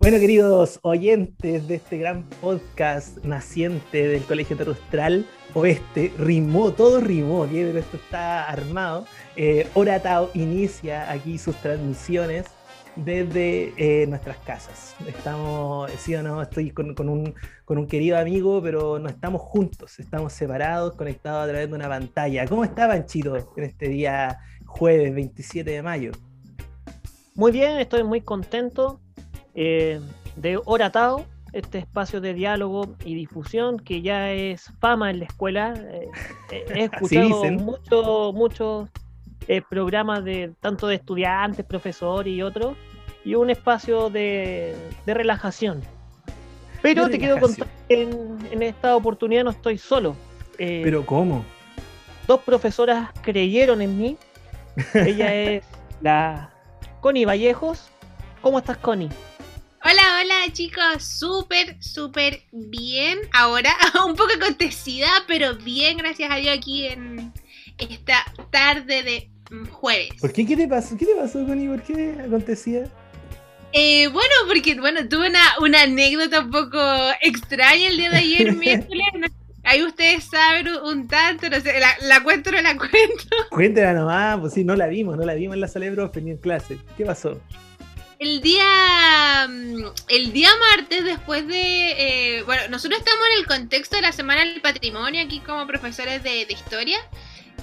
Bueno, queridos oyentes de este gran podcast naciente del Colegio Terrustral Oeste, rimó, todo rimó, pero esto está armado. Eh, Oratao inicia aquí sus transmisiones desde eh, nuestras casas. Estamos, sí o no, estoy con, un, con, un, querido amigo, pero no estamos juntos, estamos separados, conectados a través de una pantalla. ¿Cómo está Panchito en este día jueves 27 de mayo? Muy bien, estoy muy contento eh, de Oratao, este espacio de diálogo y difusión que ya es fama en la escuela. Eh, he escuchado muchos muchos programas de tanto de estudiantes, profesores y otros y un espacio de, relajación. Pero te quiero contar que en, esta oportunidad no estoy solo. Eh, ¿Pero cómo? Dos profesoras creyeron en mí. Ella es la Connie Vallejos. ¿Cómo estás, Connie? Hola, hola chicos, súper, súper bien. Ahora, un poco acontecida, pero bien, gracias a Dios, aquí en esta tarde de jueves. ¿Por qué? ¿Qué te pasó? ¿Qué te pasó, Connie? ¿Por qué acontecía? Eh, bueno, porque bueno, tuve una, anécdota un poco extraña el día de ayer miércoles. Ahí ustedes saben un, tanto, no sé, la, cuento o no la cuento. Cuéntela nomás, pues sí, no la vimos, no la vimos en la sala de profe ni en clase. ¿Qué pasó? El día, mm, el día martes, después de. Eh, bueno, nosotros estamos en el contexto de la Semana del Patrimonio aquí como profesores de, historia.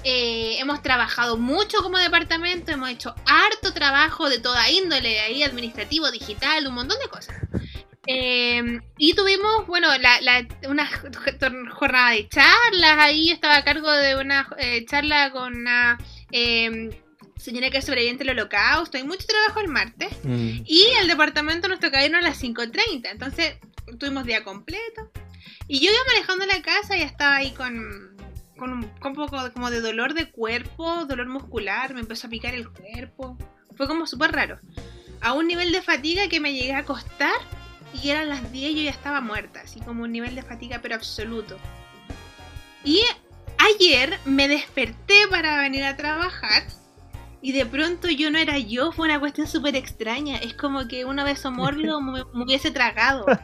Eh, hemos trabajado mucho como departamento, hemos hecho harto trabajo de toda índole, ahí administrativo, digital, un montón de cosas. Eh, y tuvimos, bueno, una jornada de charlas, ahí estaba a cargo de una eh, charla con una señora que es sobreviviente del holocausto, hay mucho trabajo el martes. Mm. Y el departamento nos tocaba irnos a las 5.30, entonces tuvimos día completo. Y yo iba manejando la casa y estaba ahí con con un, poco como de dolor de cuerpo, dolor muscular, me empezó a picar el cuerpo. Fue como súper raro. A un nivel de fatiga que me llegué a acostar y eran las 10 y yo ya estaba muerta, así como un nivel de fatiga pero absoluto. Y ayer me desperté para venir a trabajar y de pronto yo no era yo, fue una cuestión súper extraña. Es como que una vez mórbido me, me hubiese tragado.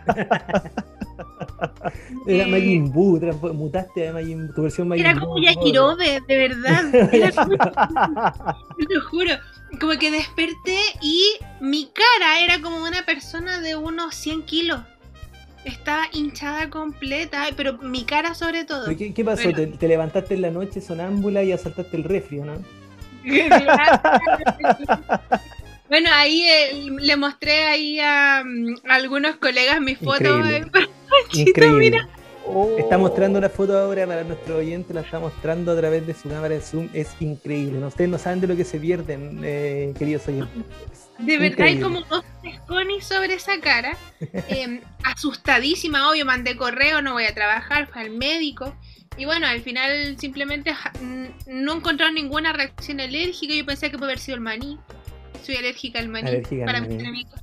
Era Majin Buu, mutaste a Majin, tu versión Majin Era como Yakirobe, de verdad. Era como, te lo juro. Como que desperté y mi cara era como una persona de unos 100 kilos. Estaba hinchada completa, pero mi cara sobre todo. ¿Qué, qué pasó? ¿Te, levantaste en la noche sonámbula y asaltaste el refri, ¿no? bueno, ahí eh, le mostré ahí a, mm, algunos colegas mis fotos. Increíble. Está mostrando una foto ahora para nuestro oyente, la está mostrando a través de su cámara de Zoom. Es increíble. Ustedes no saben de lo que se pierden, eh, queridos oyentes. De verdad, hay como dos esconis sobre esa cara. Em, asustadísima, obvio, mandé correo, no voy a trabajar, fue al médico. Y bueno, al final simplemente no encontraron ninguna reacción alérgica. Yo pensé que puede haber sido el maní. Soy alérgica al maní. para mis enemigos.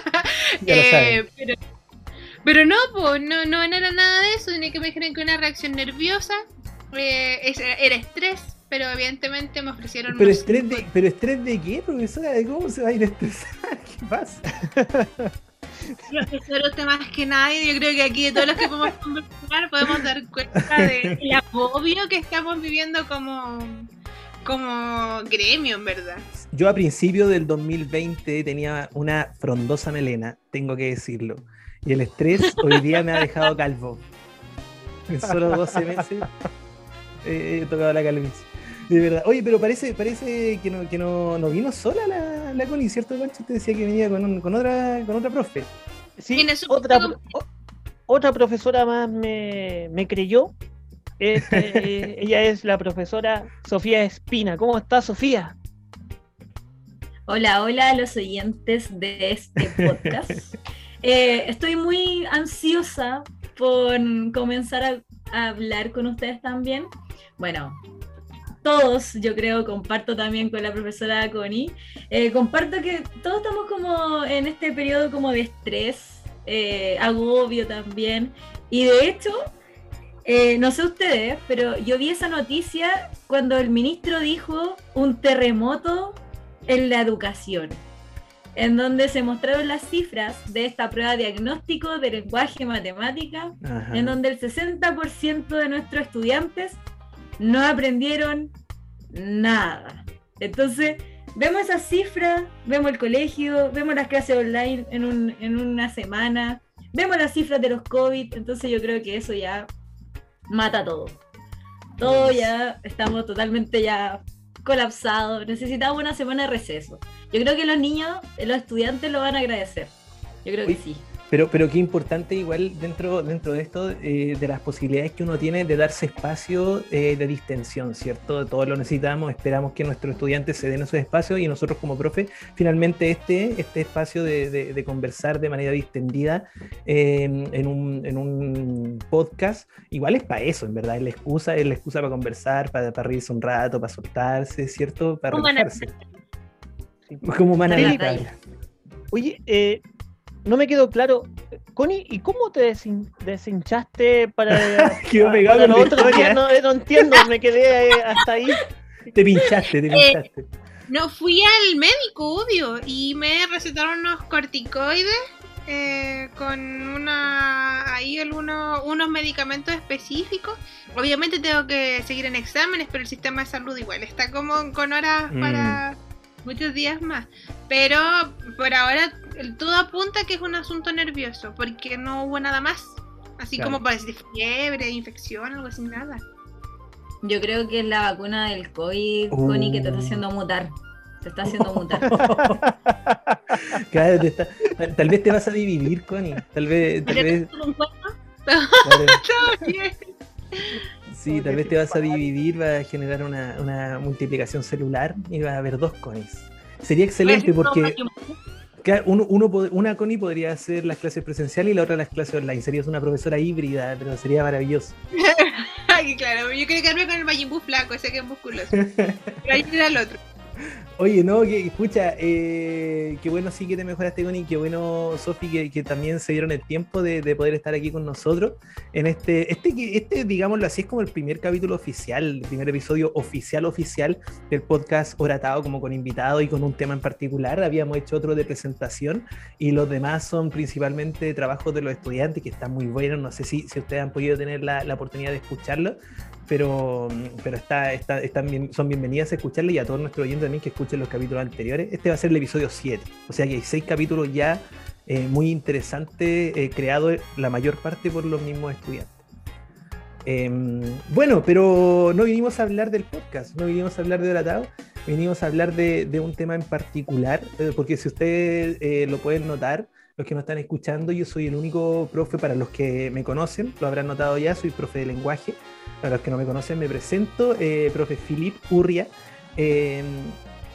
eh, pero pero no, pues, no, no, era nada de eso, ni que me dijeron que una reacción nerviosa eh, era estrés, pero evidentemente me ofrecieron ¿Pero estrés, de, ¿Pero estrés de qué, profesora? ¿De cómo se va a ir a estresar? ¿Qué pasa? Profesor, usted más que nadie, yo creo que aquí de todos los que podemos conversar podemos dar cuenta del agobio que estamos viviendo como, como gremio, en verdad. Yo a principio del 2020 tenía una frondosa melena, tengo que decirlo. Y el estrés hoy día me ha dejado calvo. En solo 12 meses he tocado la calvicie. De verdad. Oye, pero parece, parece que no, que no, no vino sola la, la Connie, ¿cierto, Pancho? Usted decía que venía con, con, otra, con otra profe. Sí, otra, otra profesora más me, me creyó. Este, ella es la profesora Sofía Espina. ¿Cómo está, Sofía? Hola, hola a los oyentes de este podcast. Eh, estoy muy ansiosa por comenzar a, hablar con ustedes también. Bueno, todos, yo creo, comparto también con la profesora Connie, eh, comparto que todos estamos como en este periodo como de estrés, eh, agobio también, y de hecho, no sé ustedes, pero yo vi esa noticia cuando el ministro dijo un terremoto en la educación. en donde se mostraron las cifras de esta prueba diagnóstico de lenguaje y matemática, Ajá. en donde el 60% de nuestros estudiantes no aprendieron nada. Entonces, vemos esas cifras, vemos el colegio, vemos las clases online en, un- en una semana, vemos las cifras de los COVID, entonces yo creo que eso ya mata todo. Todo ya, estamos totalmente ya colapsados, necesitamos una semana de receso. Yo creo que los niños, los estudiantes lo van a agradecer. Yo creo que sí. Pero, pero qué importante igual dentro, dentro de esto, eh, de las posibilidades que uno tiene de darse espacio eh, de distensión, ¿cierto? Todos lo necesitamos, esperamos que nuestros estudiantes se den esos espacios y nosotros como profe, finalmente este, este espacio de, de- de conversar de manera distendida eh, en, un, en un podcast, igual es para eso, en verdad, es la excusa, es la excusa para conversar, para, para reírse un rato, para soltarse, ¿cierto? Para Como relajarse. Como humana Sí. la Oye, eh, no me quedó claro, Connie, ¿y cómo te desin- deshinchaste para, Quedó pegado para días? No, eh, no entiendo, me quedé eh, hasta ahí. Te pinchaste, te pinchaste. No fui al médico, obvio, y me recetaron unos corticoides eh, con una ahí algunos unos medicamentos específicos. Obviamente tengo que seguir en exámenes, pero el sistema de salud igual está como con horas Mm. para muchos días más. Pero por ahora todo apunta que es un asunto nervioso, porque no hubo nada más. Así Claro. como parece fiebre, infección, algo así, nada. Yo creo que es la vacuna del COVID, Uh. Connie, que te está haciendo mutar. Te está haciendo mutar. Claro, te está- tal, vez te vas a dividir, Connie. Tal vez, tal ¿Ya te vez, un bien. sí, tal vez te vas a dividir, va a generar una, una multiplicación celular y va a haber dos Connies. Sería excelente porque claro, uno, uno una Connie podría hacer las clases presenciales y la otra las clases online. Serías una profesora híbrida, pero sería maravilloso. Ay, claro, yo quiero quedarme con el Majin Buu flaco, ese que es musculoso. Pero ahí era el otro. Oye, no, que escucha, eh, qué bueno sí que te mejoraste, Connie, qué bueno, Sofi, que, que también se dieron el tiempo de, de poder estar aquí con nosotros en este, este, este, digámoslo así, es como el primer capítulo oficial, el primer episodio oficial, oficial del podcast Oratado, como con invitado y con un tema en particular. Habíamos hecho otro de presentación y los demás son principalmente trabajos de los estudiantes, que están muy buenos. No sé si, si ustedes han podido tener la, la oportunidad de escucharlo, pero, pero está, está- están bien- son bienvenidas a escucharle y a todos nuestros oyentes también que escuchen los capítulos anteriores. Este va a ser el episodio 7, o sea que hay seis capítulos ya eh, muy interesantes, eh, creados la mayor parte por los mismos estudiantes. Em, bueno, pero no vinimos a hablar del podcast, no vinimos a hablar de Oratado, vinimos a hablar de, de un tema en particular, eh, porque si ustedes eh, lo pueden notar, los que nos están escuchando, yo soy el único profe, para los que me conocen, lo habrán notado ya, soy profe de lenguaje. Para los que no me conocen, me presento, eh, profe Filip Urria. eh,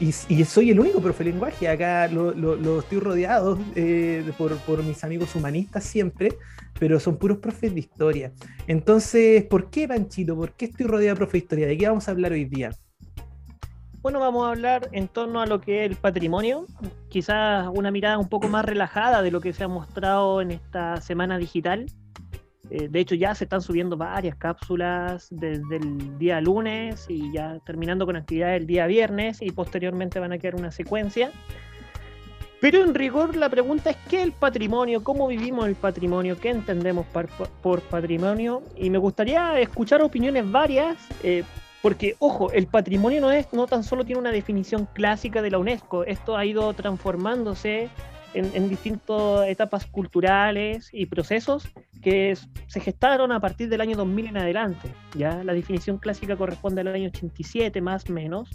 y, soy el único profe de lenguaje. Acá lo, estoy rodeado eh, por, por mis amigos humanistas siempre, pero son puros profes de historia. Entonces, ¿por qué, Panchito? ¿Por qué estoy rodeado de profes de historia? ¿De qué vamos a hablar hoy día? Bueno, vamos a hablar en torno a lo que es el patrimonio, quizás una mirada un poco más relajada de lo que se ha mostrado en esta semana digital. Eh, de hecho, ya se están subiendo varias cápsulas desde el día lunes y ya terminando con actividades el día viernes y posteriormente van a quedar una secuencia. Pero en rigor la pregunta es ¿qué es el patrimonio? ¿Cómo vivimos el patrimonio? ¿Qué entendemos por patrimonio? Y me gustaría escuchar opiniones varias, eh, porque, ojo, el patrimonio no, es, no tan solo tiene una definición clásica de la UNESCO, esto ha ido transformándose en, en distintas etapas culturales y procesos que se gestaron a partir del año 2000 en adelante. ¿ya? La definición clásica corresponde al año 87 más o menos,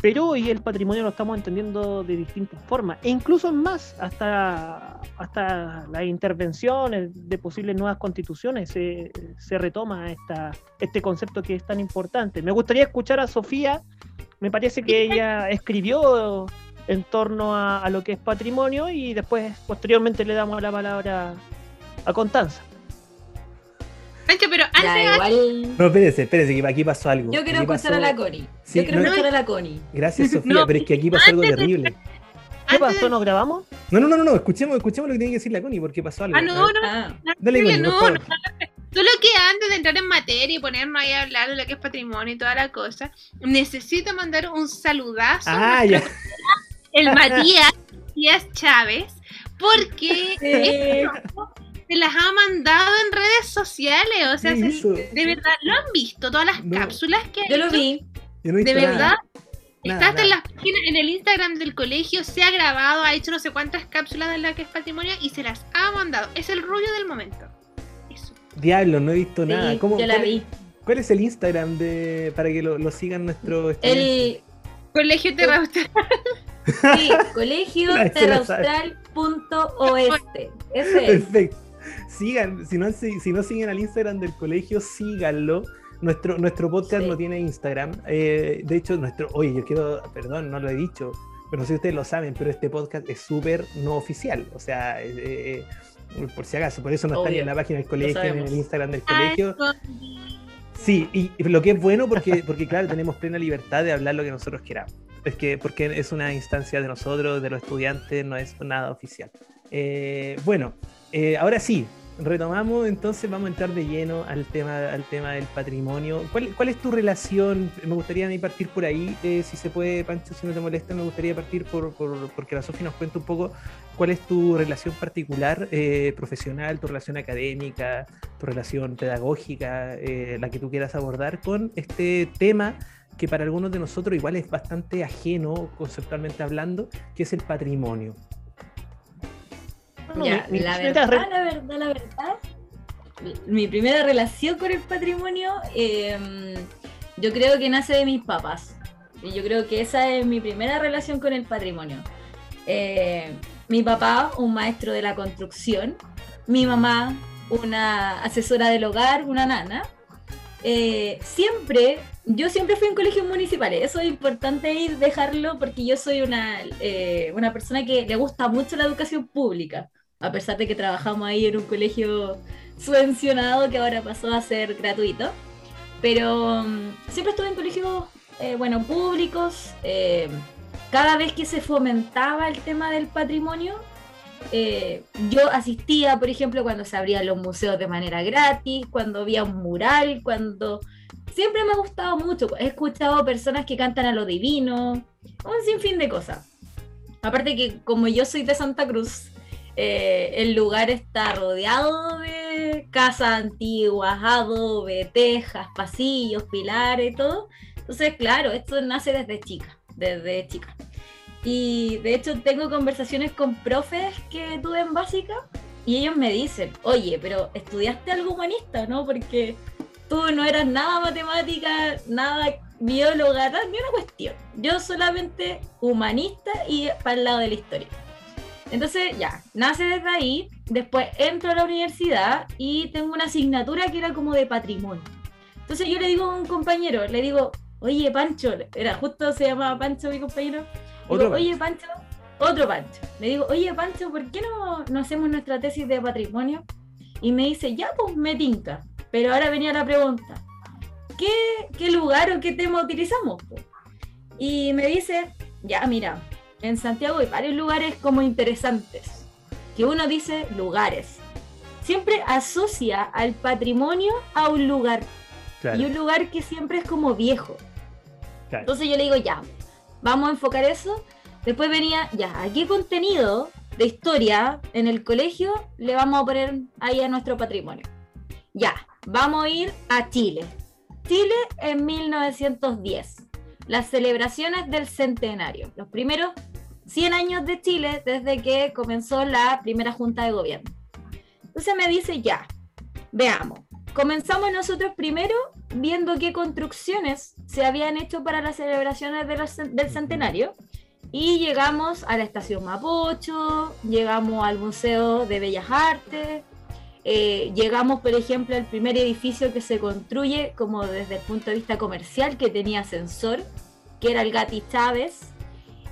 pero hoy el patrimonio lo estamos entendiendo de distintas formas, e incluso más, hasta, hasta las intervenciones de posibles nuevas constituciones se, se retoma esta, este concepto que es tan importante. Me gustaría escuchar a Sofía, me parece que ella escribió en torno a, a lo que es patrimonio y después, posteriormente, le damos la palabra a Constanza. Pancho, pero antes Ya, igual. No, espérense, espérense, que aquí pasó algo. Yo quiero escuchar pasó- a la Connie. Sí, Yo quiero no- escuchar a la Connie. Gracias, Sofía, No, pero es que aquí pasó algo terrible. ¿Qué pasó? ¿Nos grabamos? No, no, no, no, no, escuchemos, escuchemos lo que tiene que decir la Connie, porque pasó algo. Ah, no, no, Ah, Dale, Connie, no. Solo que antes de entrar en materia y ponernos ahí a hablar de lo que es patrimonio y toda la cosa, necesito mandar un saludazo Ah, a ya. el Matías, Matías Chávez, porque se las ha mandado en redes sociales. O sea, de verdad, ¿lo han visto? Todas las cápsulas que Yo lo vi. de verdad. Está en, la, en el Instagram del colegio, se ha grabado, ha hecho no sé cuántas cápsulas de la que es patrimonio y se las ha mandado. Es el rollo del momento. Eso. Diablo, no he visto nada. ¿Cómo, yo la vi. ¿Cuál es el Instagram de para que lo, sigan nuestro El Colegio Terra Sí, colegio Perfecto. Sigan, si no, si, no siguen al Instagram del colegio, síganlo. Nuestro, nuestro podcast no tiene Instagram. Eh, de hecho, nuestro. Oye, yo quiero. Perdón, no lo he dicho. Pero no sé si ustedes lo saben, pero este podcast es súper no oficial. O sea, eh, eh, por si acaso, por eso no está ni en la página del colegio, ni en el Instagram del colegio. Sí, y, lo que es bueno porque, porque claro, tenemos plena libertad de hablar lo que nosotros queramos. Es que porque es una instancia de nosotros, de los estudiantes, no es nada oficial. Eh, bueno, eh, ahora sí, retomamos, entonces vamos a entrar de lleno al tema, al tema del patrimonio. ¿Cuál, es tu relación? Me gustaría a partir por ahí, eh, si se puede, Pancho, si no te molesta, me gustaría partir por, por porque la Sofía nos cuente un poco cuál es tu relación particular, eh, profesional, tu relación académica, tu relación pedagógica, eh, la que tú quieras abordar con este tema que para algunos de nosotros igual es bastante ajeno conceptualmente hablando, que es el patrimonio la, verdad, la verdad, la verdad, mi primera relación con el patrimonio, em, yo creo que nace de mis papás. Y yo creo que esa es mi primera relación con el patrimonio. Eh, mi papá, un maestro de la construcción, mi mamá, una asesora del hogar, una nana. Eh, siempre, yo siempre fui en colegios municipales, eso es importante ir dejarlo porque yo soy una, eh, una persona que le gusta mucho la educación pública a pesar de que trabajamos ahí en un colegio subvencionado que ahora pasó a ser gratuito. Pero mm, siempre estuve en colegios, eh, bueno, públicos. Eh, cada vez que se fomentaba el tema del patrimonio, eh, yo asistía, por ejemplo, cuando se abrían los museos de manera gratis, cuando había un mural, cuando... Siempre me ha gustado mucho. He escuchado personas que cantan a lo divino, un sinfín de cosas. Aparte que como yo soy de Santa Cruz, eh, el lugar está rodeado de casas antiguas, adobe, tejas, pasillos, pilares, todo. Entonces, claro, esto nace desde chica, desde chica. Y de hecho tengo conversaciones con profes que tuve en básica y ellos me dicen, oye, pero estudiaste algo humanista, ¿no? Porque tú no eras nada matemática, nada bióloga, ni una cuestión. Yo solamente humanista y para el lado de la historia. Entonces, ya, nace desde ahí, después entro a la universidad y tengo una asignatura que era como de patrimonio. Entonces yo le digo a un compañero, le digo, oye Pancho, era justo se llamaba Pancho mi compañero, digo, oye Pancho, otro Pancho, le digo, oye Pancho, ¿por qué no, no hacemos nuestra tesis de patrimonio? Y me dice, ya pues me tinca, pero ahora venía la pregunta, ¿qué, qué lugar o qué tema utilizamos? Y me dice, ya mira, en Santiago hay varios lugares como interesantes, que uno dice lugares. Siempre asocia al patrimonio a un lugar. Y un lugar que siempre es como viejo. Entonces yo le digo, ya, vamos a enfocar eso. Después venía, ya, ¿a qué contenido de historia en el colegio le vamos a poner ahí a nuestro patrimonio? Ya, vamos a ir a Chile. Chile en 1910. Las celebraciones del centenario. Los primeros 100 años de Chile desde que comenzó la primera junta de gobierno. Entonces me dice, ya, veamos. Comenzamos nosotros primero viendo qué construcciones se habían hecho para las celebraciones del centenario y llegamos a la estación Mapocho, llegamos al Museo de Bellas Artes, eh, llegamos, por ejemplo, al primer edificio que se construye como desde el punto de vista comercial, que tenía ascensor, que era el Gati Chávez,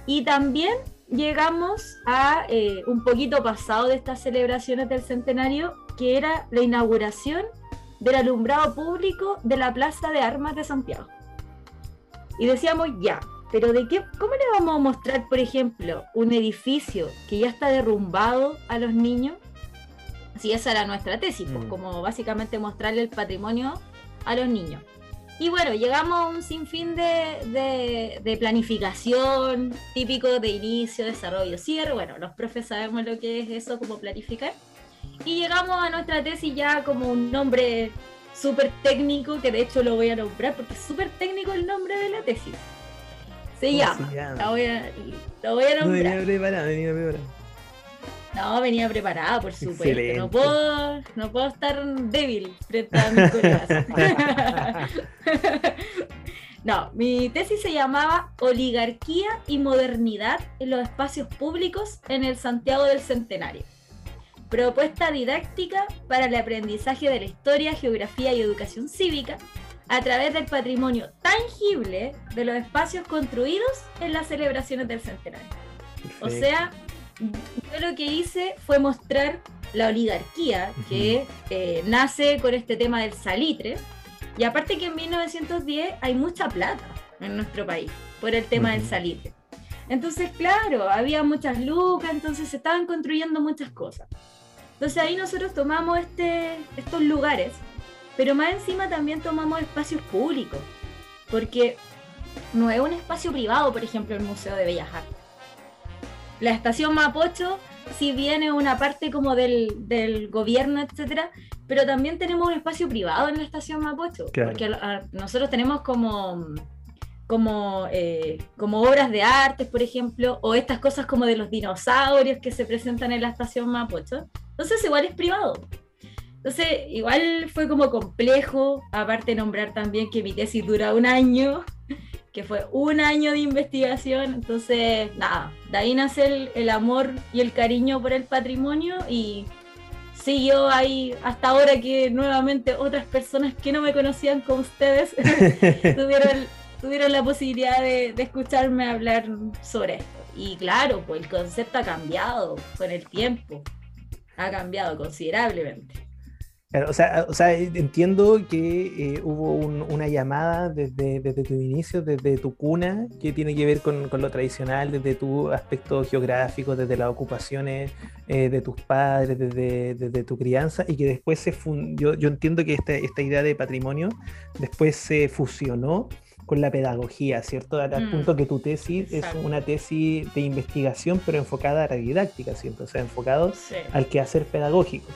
y también llegamos a eh, un poquito pasado de estas celebraciones del centenario, que era la inauguración del alumbrado público de la Plaza de Armas de Santiago. Y decíamos, ya, pero ¿de qué, ¿cómo le vamos a mostrar, por ejemplo, un edificio que ya está derrumbado a los niños? Si esa era nuestra tesis, pues, mm. como básicamente mostrarle el patrimonio a los niños. Y bueno, llegamos a un sinfín de, de, planificación, típico de inicio, desarrollo, cierre. Bueno, los profes sabemos lo que es eso, como planificar. Y llegamos a nuestra tesis ya como un nombre súper técnico, que de hecho lo voy a nombrar porque es súper técnico el nombre de la tesis. Se llama. La voy a, lo voy a nombrar. No venía preparado. No, venía preparada, por supuesto. No puedo, no puedo estar débil frente a mis colegas. no, mi tesis se llamaba Oligarquía y modernidad en los espacios públicos en el Santiago del Centenario. Propuesta didáctica para el aprendizaje de la historia, geografía y educación cívica a través del patrimonio tangible de los espacios construidos en las celebraciones del centenario. O sea, yo lo que hice fue mostrar la oligarquía que eh, nace con este tema del salitre. Y aparte que en 1910 hay mucha plata en nuestro país por el tema del salitre. Entonces, claro, había muchas lucas, entonces se estaban construyendo muchas cosas. Entonces ahí nosotros tomamos este, estos lugares, pero más encima también tomamos espacios públicos, porque no es un espacio privado, por ejemplo, el Museo de Bellas Artes la estación Mapocho, si viene una parte como del, gobierno, etcétera, pero también tenemos un espacio privado en la estación Mapocho, porque nosotros tenemos como como, eh, como obras de arte, por ejemplo, o estas cosas como de los dinosaurios que se presentan en la estación Mapocho. Entonces igual es privado. Entonces igual fue como complejo, aparte nombrar también que mi tesis dura un año, que fue un año de investigación, entonces nada, de ahí nace el, amor y el cariño por el patrimonio y siguió ahí hasta ahora que nuevamente otras personas que no me conocían como ustedes tuvieron, tuvieron la posibilidad de, de, escucharme hablar sobre esto. Y claro, pues el concepto ha cambiado con el tiempo, ha cambiado considerablemente o, sea, o sea, entiendo que eh, hubo una llamada desde, desde tu inicio, desde tu cuna, que tiene que ver con, con lo tradicional, desde tu aspecto geográfico, desde las ocupaciones eh, de tus padres, desde, desde, tu crianza, y que después se yo, yo entiendo que esta, esta idea de patrimonio después se fusionó con la pedagogía, ¿cierto? Al, mm. punto que tu tesis es una tesis de investigación, pero enfocada a la didáctica, ¿cierto? O sea, enfocado al quehacer pedagógico.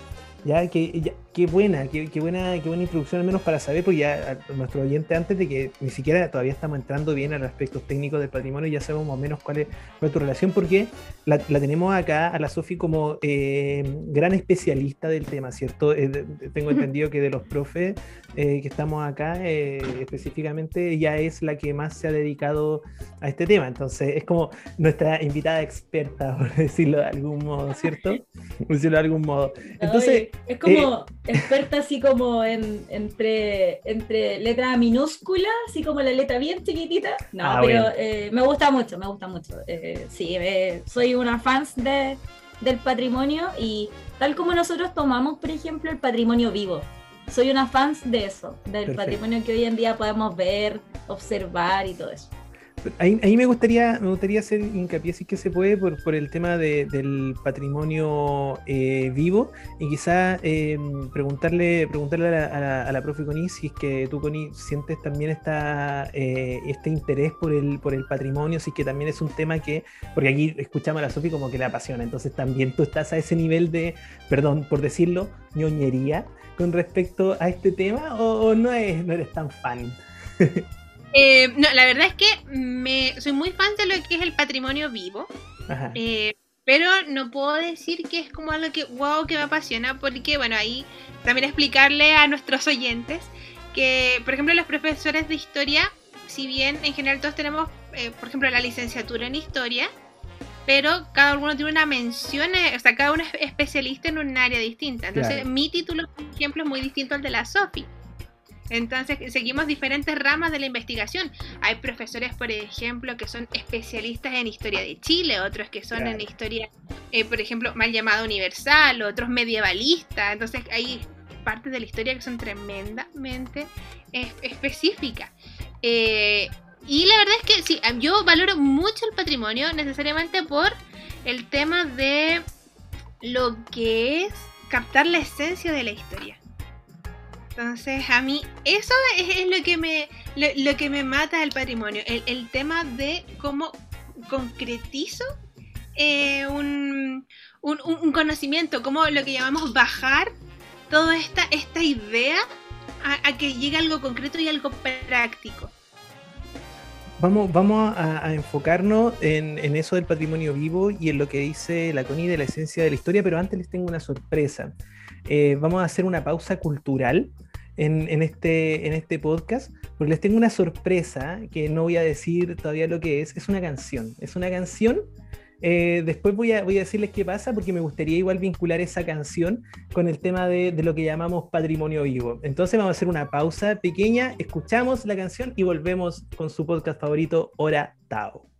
Ya, que, qué buena, qué, buena, qué buena introducción al menos para saber, porque ya nuestro oyente antes de que ni siquiera todavía estamos entrando bien a los aspectos técnicos del patrimonio, ya sabemos más o menos cuál es, tu relación, porque la, tenemos acá a la Sofi como eh, gran especialista del tema, ¿cierto? Eh, tengo entendido que de los profes eh, que estamos acá, específicamente, ella es la que más se ha dedicado a este tema, entonces es como nuestra invitada experta, por decirlo de algún modo, ¿cierto? Por decirlo de algún modo. Entonces... es como experta así como en, entre, entre letra minúscula, así como la letra bien chiquitita. No, ah, pero eh, me gusta mucho, me gusta mucho. Eh, sí, eh, soy una fan de, del patrimonio y tal como nosotros tomamos, por ejemplo, el patrimonio vivo. Soy una fan de eso, del patrimonio que hoy en día podemos ver, observar y todo eso. Ahí, me gustaría me gustaría hacer hincapié, si que se puede, por, el tema del patrimonio eh, vivo y quizá eh, preguntarle preguntarle a la, la, profe Connie si es que tú, Connie, sientes también esta, eh, este interés por el, por el patrimonio, si es que también es un tema que, porque aquí escuchamos a la Sofi como que le apasiona, entonces también tú estás a ese nivel de, perdón por decirlo, ñoñería con respecto a este tema o, no, es, no eres tan fan. Eh, no, la verdad es que me, soy muy fan de lo que es el patrimonio vivo. Eh, pero no puedo decir que es como algo que, wow, que me apasiona, porque, bueno, ahí también explicarle a nuestros oyentes que, por ejemplo, los profesores de historia, si bien en general todos tenemos, eh, por ejemplo, la licenciatura en historia, pero cada uno tiene una mención, o sea, cada uno es especialista en un área distinta. Entonces, mi título, por ejemplo, es muy distinto al de la Sofi. Entonces seguimos diferentes ramas de la investigación. Hay profesores, por ejemplo, que son especialistas en historia de Chile, otros que son en historia, eh, por ejemplo, mal llamada universal, otros medievalistas. Entonces hay partes de la historia que son tremendamente específicas. Eh, y la verdad es que sí, yo valoro mucho el patrimonio necesariamente por el tema de lo que es captar la esencia de la historia. Entonces, a mí eso es, lo que me lo, que me mata del patrimonio, el, tema de cómo concretizo eh, un, conocimiento, como lo que llamamos bajar toda esta, esta idea a, que llegue algo concreto y algo práctico. Vamos, vamos a, enfocarnos en, eso del patrimonio vivo y en lo que dice la de la esencia de la historia, pero antes les tengo una sorpresa. Eh, vamos a hacer una pausa cultural en, este, en este podcast, porque les tengo una sorpresa que no voy a decir todavía lo que es. Es una canción. Es una canción. Eh, después voy a, voy a decirles qué pasa, porque me gustaría igual vincular esa canción con el tema de, de lo que llamamos patrimonio vivo. Entonces vamos a hacer una pausa pequeña, escuchamos la canción y volvemos con su podcast favorito, Hora Tao.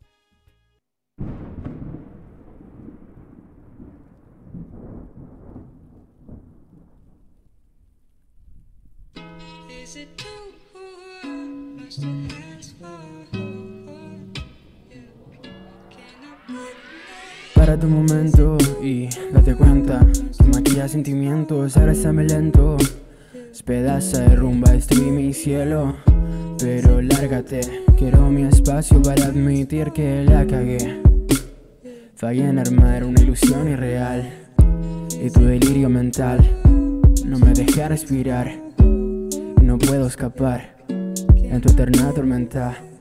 Para tu momento y date cuenta Tu maquilla sentimientos, abrázame lento. Despedaza, derrumba, destruye mi cielo Pero lárgate, quiero mi espacio para admitir que la cagué. Fallé en armar una ilusión irreal Y tu delirio mental. No me deja respirar puedo escapar en tu eterna tormenta.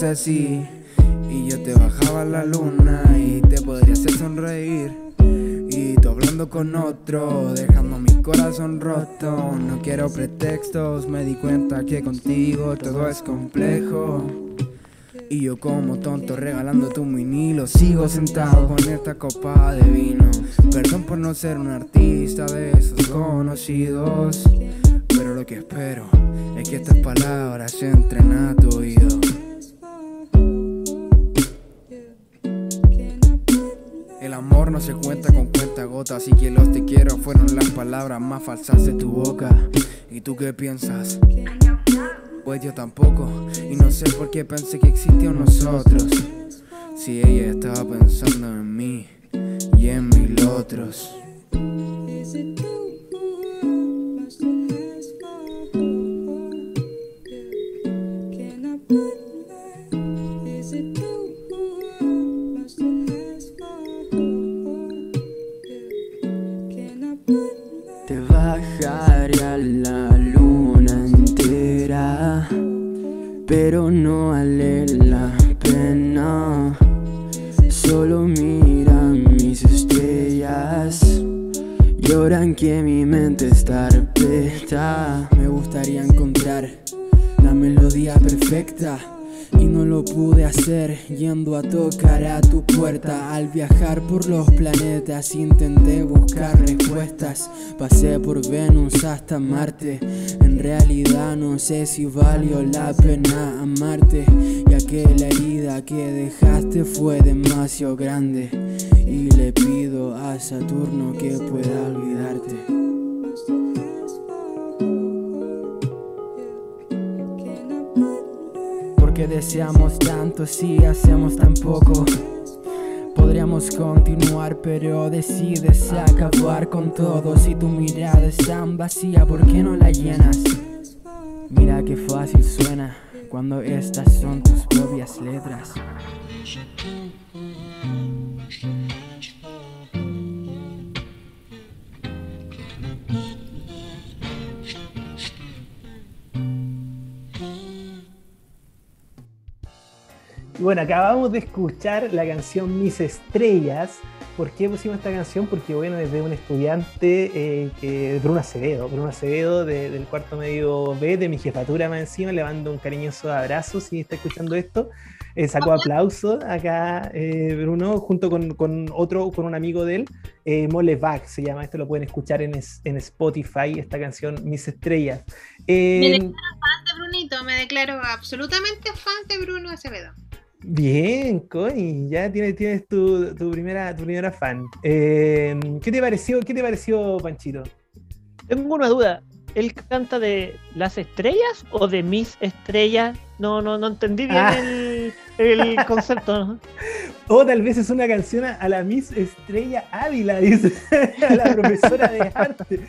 Y yo te bajaba la luna y te podría hacer sonreír. Y tú con otro, dejando mi corazón roto. No quiero pretextos, me di cuenta que contigo todo es complejo. Y yo como tonto regalando tu vinilo Sigo sentado con esta copa de vino Perdón por no ser un artista de esos conocidos Pero lo que espero es que estas palabras entren a tu oído no se cuenta con cuenta gotas Y que los te quiero fueron las palabras más falsas de tu boca ¿Y tú qué piensas? pues yo tampoco. Y no sé por qué pensé que existió nosotros. Si ella estaba pensando en mí y en mil otros. Intenté buscar respuestas. Pasé por Venus hasta Marte. En realidad no sé si valió la pena amarte Ya que la herida que dejaste fue demasiado grande. Y le pido a Saturno que pueda olvidarte. Que deseamos tanto si hacemos tan poco. Podríamos continuar, pero decides acabar con todo. Si tu mirada es tan vacía, ¿por qué no la llenas? Mira qué fácil suena cuando estas son tus propias letras. Bueno, acabamos de escuchar la canción Mis Estrellas. ¿Por qué pusimos esta canción? Porque, bueno, es de un estudiante, eh, que, Bruno Acevedo, Bruno Acevedo del cuarto medio B, de mi jefatura más encima. Le mando un cariñoso abrazo si está escuchando esto. Eh, sacó aplauso acá eh, Bruno, junto con, otro, con un amigo de él, eh, Molebach se llama, esto lo pueden escuchar en, en Spotify, esta canción Mis Estrellas. me declaro fan de Brunito, me declaro absolutamente fan de Bruno Acevedo. Bien, Connie, ya tienes, tienes tu, primera, tu primera fan. ¿qué, te pareció, ¿Qué te pareció, Panchito? Tengo una duda. ¿Él canta de las estrellas o de mis estrellas? No, no, no entendí bien ah. el, el concepto. O tal vez es una canción a la Miss Estrella Ávila, dice, a la profesora de arte.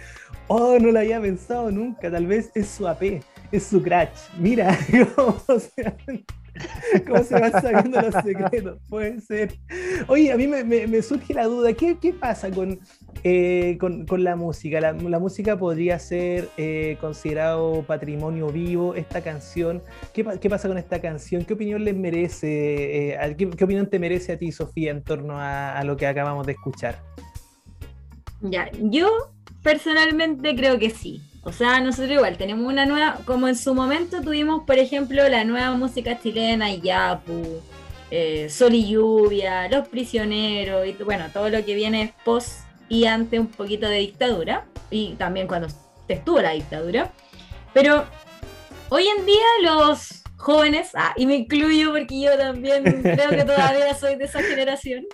Oh, no lo había pensado nunca. Tal vez es su AP, es su crash. Mira cómo se, cómo se van sabiendo los secretos. Puede ser. Oye, a mí me, surge la duda: ¿qué, qué pasa con, eh, con, la música? La, música podría ser eh, considerado patrimonio vivo. Esta canción, ¿qué, pasa con esta canción? ¿Qué opinión les merece? Eh, ¿qué, opinión te merece a ti, Sofía, en torno a, lo que acabamos de escuchar? Ya, yo personalmente creo que sí. O sea, nosotros igual tenemos una nueva, como en su momento tuvimos, por ejemplo, la nueva música chilena, Yapu, Sol y Lluvia, Los Prisioneros, y bueno, todo lo que viene post y ante un poquito de dictadura, y también cuando estuvo la dictadura. Pero hoy en día los jóvenes, ah, y me incluyo porque yo también creo que todavía soy de esa generación,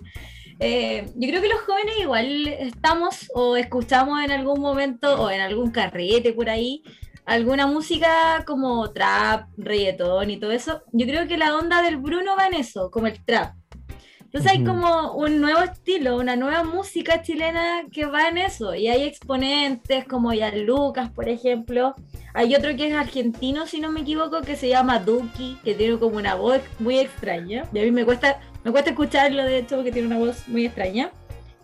eh, yo creo que los jóvenes igual estamos o escuchamos en algún momento o en algún carrete por ahí alguna música como trap, reggaetón y todo eso. Yo creo que la onda del Bruno va en eso, como el trap. Entonces hay como un nuevo estilo, una nueva música chilena que va en eso. Y hay exponentes como Jan Lucas, por ejemplo. Hay otro que es argentino, si no me equivoco, que se llama Duki, que tiene como una voz muy extraña. Y a mí me cuesta, me cuesta escucharlo, de hecho, porque tiene una voz muy extraña.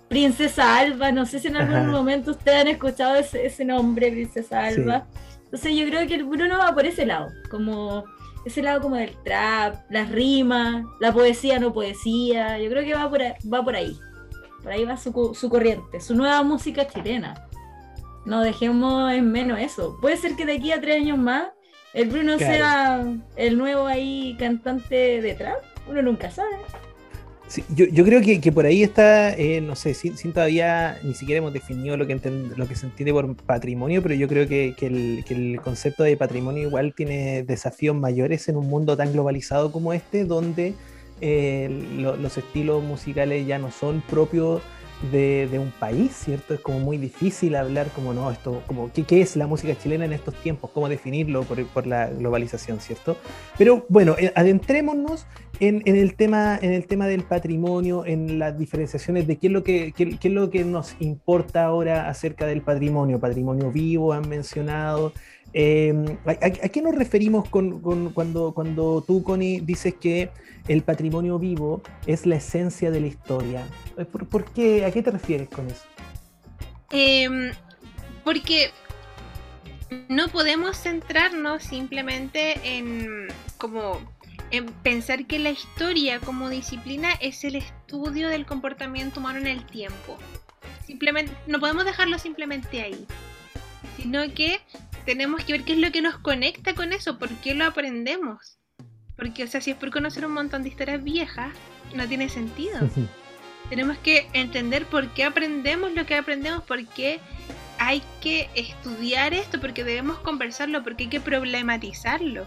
Princesa Alba, no sé si en algún momento ustedes han escuchado ese, nombre, Princesa Alba. Entonces yo creo que el Bruno va por ese lado, como ese lado como del trap, las rimas, la poesía no poesía, yo creo que va por ahí. Va por ahí, por ahí va su, su corriente, su nueva música chilena. No dejemos en menos eso. Puede ser que de aquí a tres años más el Bruno sea el nuevo ahí cantante de trap, uno nunca sabe yo, creo que, por ahí está, eh, no sé, sin, todavía ni siquiera hemos definido lo que, lo que se entiende por patrimonio, pero yo creo que, el, concepto de patrimonio igual tiene desafíos mayores en un mundo tan globalizado como este, donde eh, los estilos musicales ya no son propios de, un país, ¿cierto? Es como muy difícil hablar como, no, esto, como, ¿qué, es la música chilena en estos tiempos? ¿Cómo definirlo por, la globalización, ¿cierto? Pero bueno, eh, adentrémonos en, el tema, en el tema del patrimonio, en las diferenciaciones de qué lo que, qué, es lo que nos importa ahora acerca del patrimonio. Patrimonio vivo, han mencionado. Em, ¿a, qué nos referimos con, cuando, tú, Connie, dices que el patrimonio vivo es la esencia de la historia? Eh, ¿Por, qué? ¿A qué te refieres con eso? Em, porque no podemos centrarnos simplemente en como en pensar que la historia como disciplina es el estudio del comportamiento humano en el tiempo. Simplemente no podemos dejarlo simplemente ahí, sino que tenemos que ver qué es lo que nos conecta con eso, por qué lo aprendemos. Porque, o sea, si es por conocer un montón de historias viejas, no tiene sentido. tenemos que entender por qué aprendemos lo que aprendemos, por qué hay que estudiar esto, porque debemos conversarlo, porque hay que problematizarlo.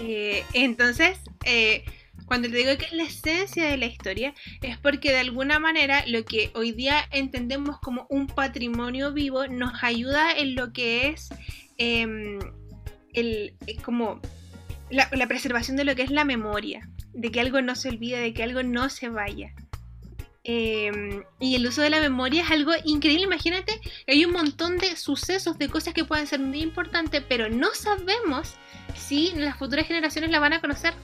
Eh, entonces, eh, cuando te digo que la esencia de la historia, es porque de alguna manera lo que hoy día entendemos como un patrimonio vivo nos ayuda en lo que es em, el, eh, como la, preservación de lo que es la memoria, de que algo no se olvide, de que algo no se vaya. Em, y el uso de la memoria es algo increíble. Imagínate, hay un montón de sucesos, de cosas que pueden ser muy importantes, pero no sabemos si las futuras generaciones la van a conocer.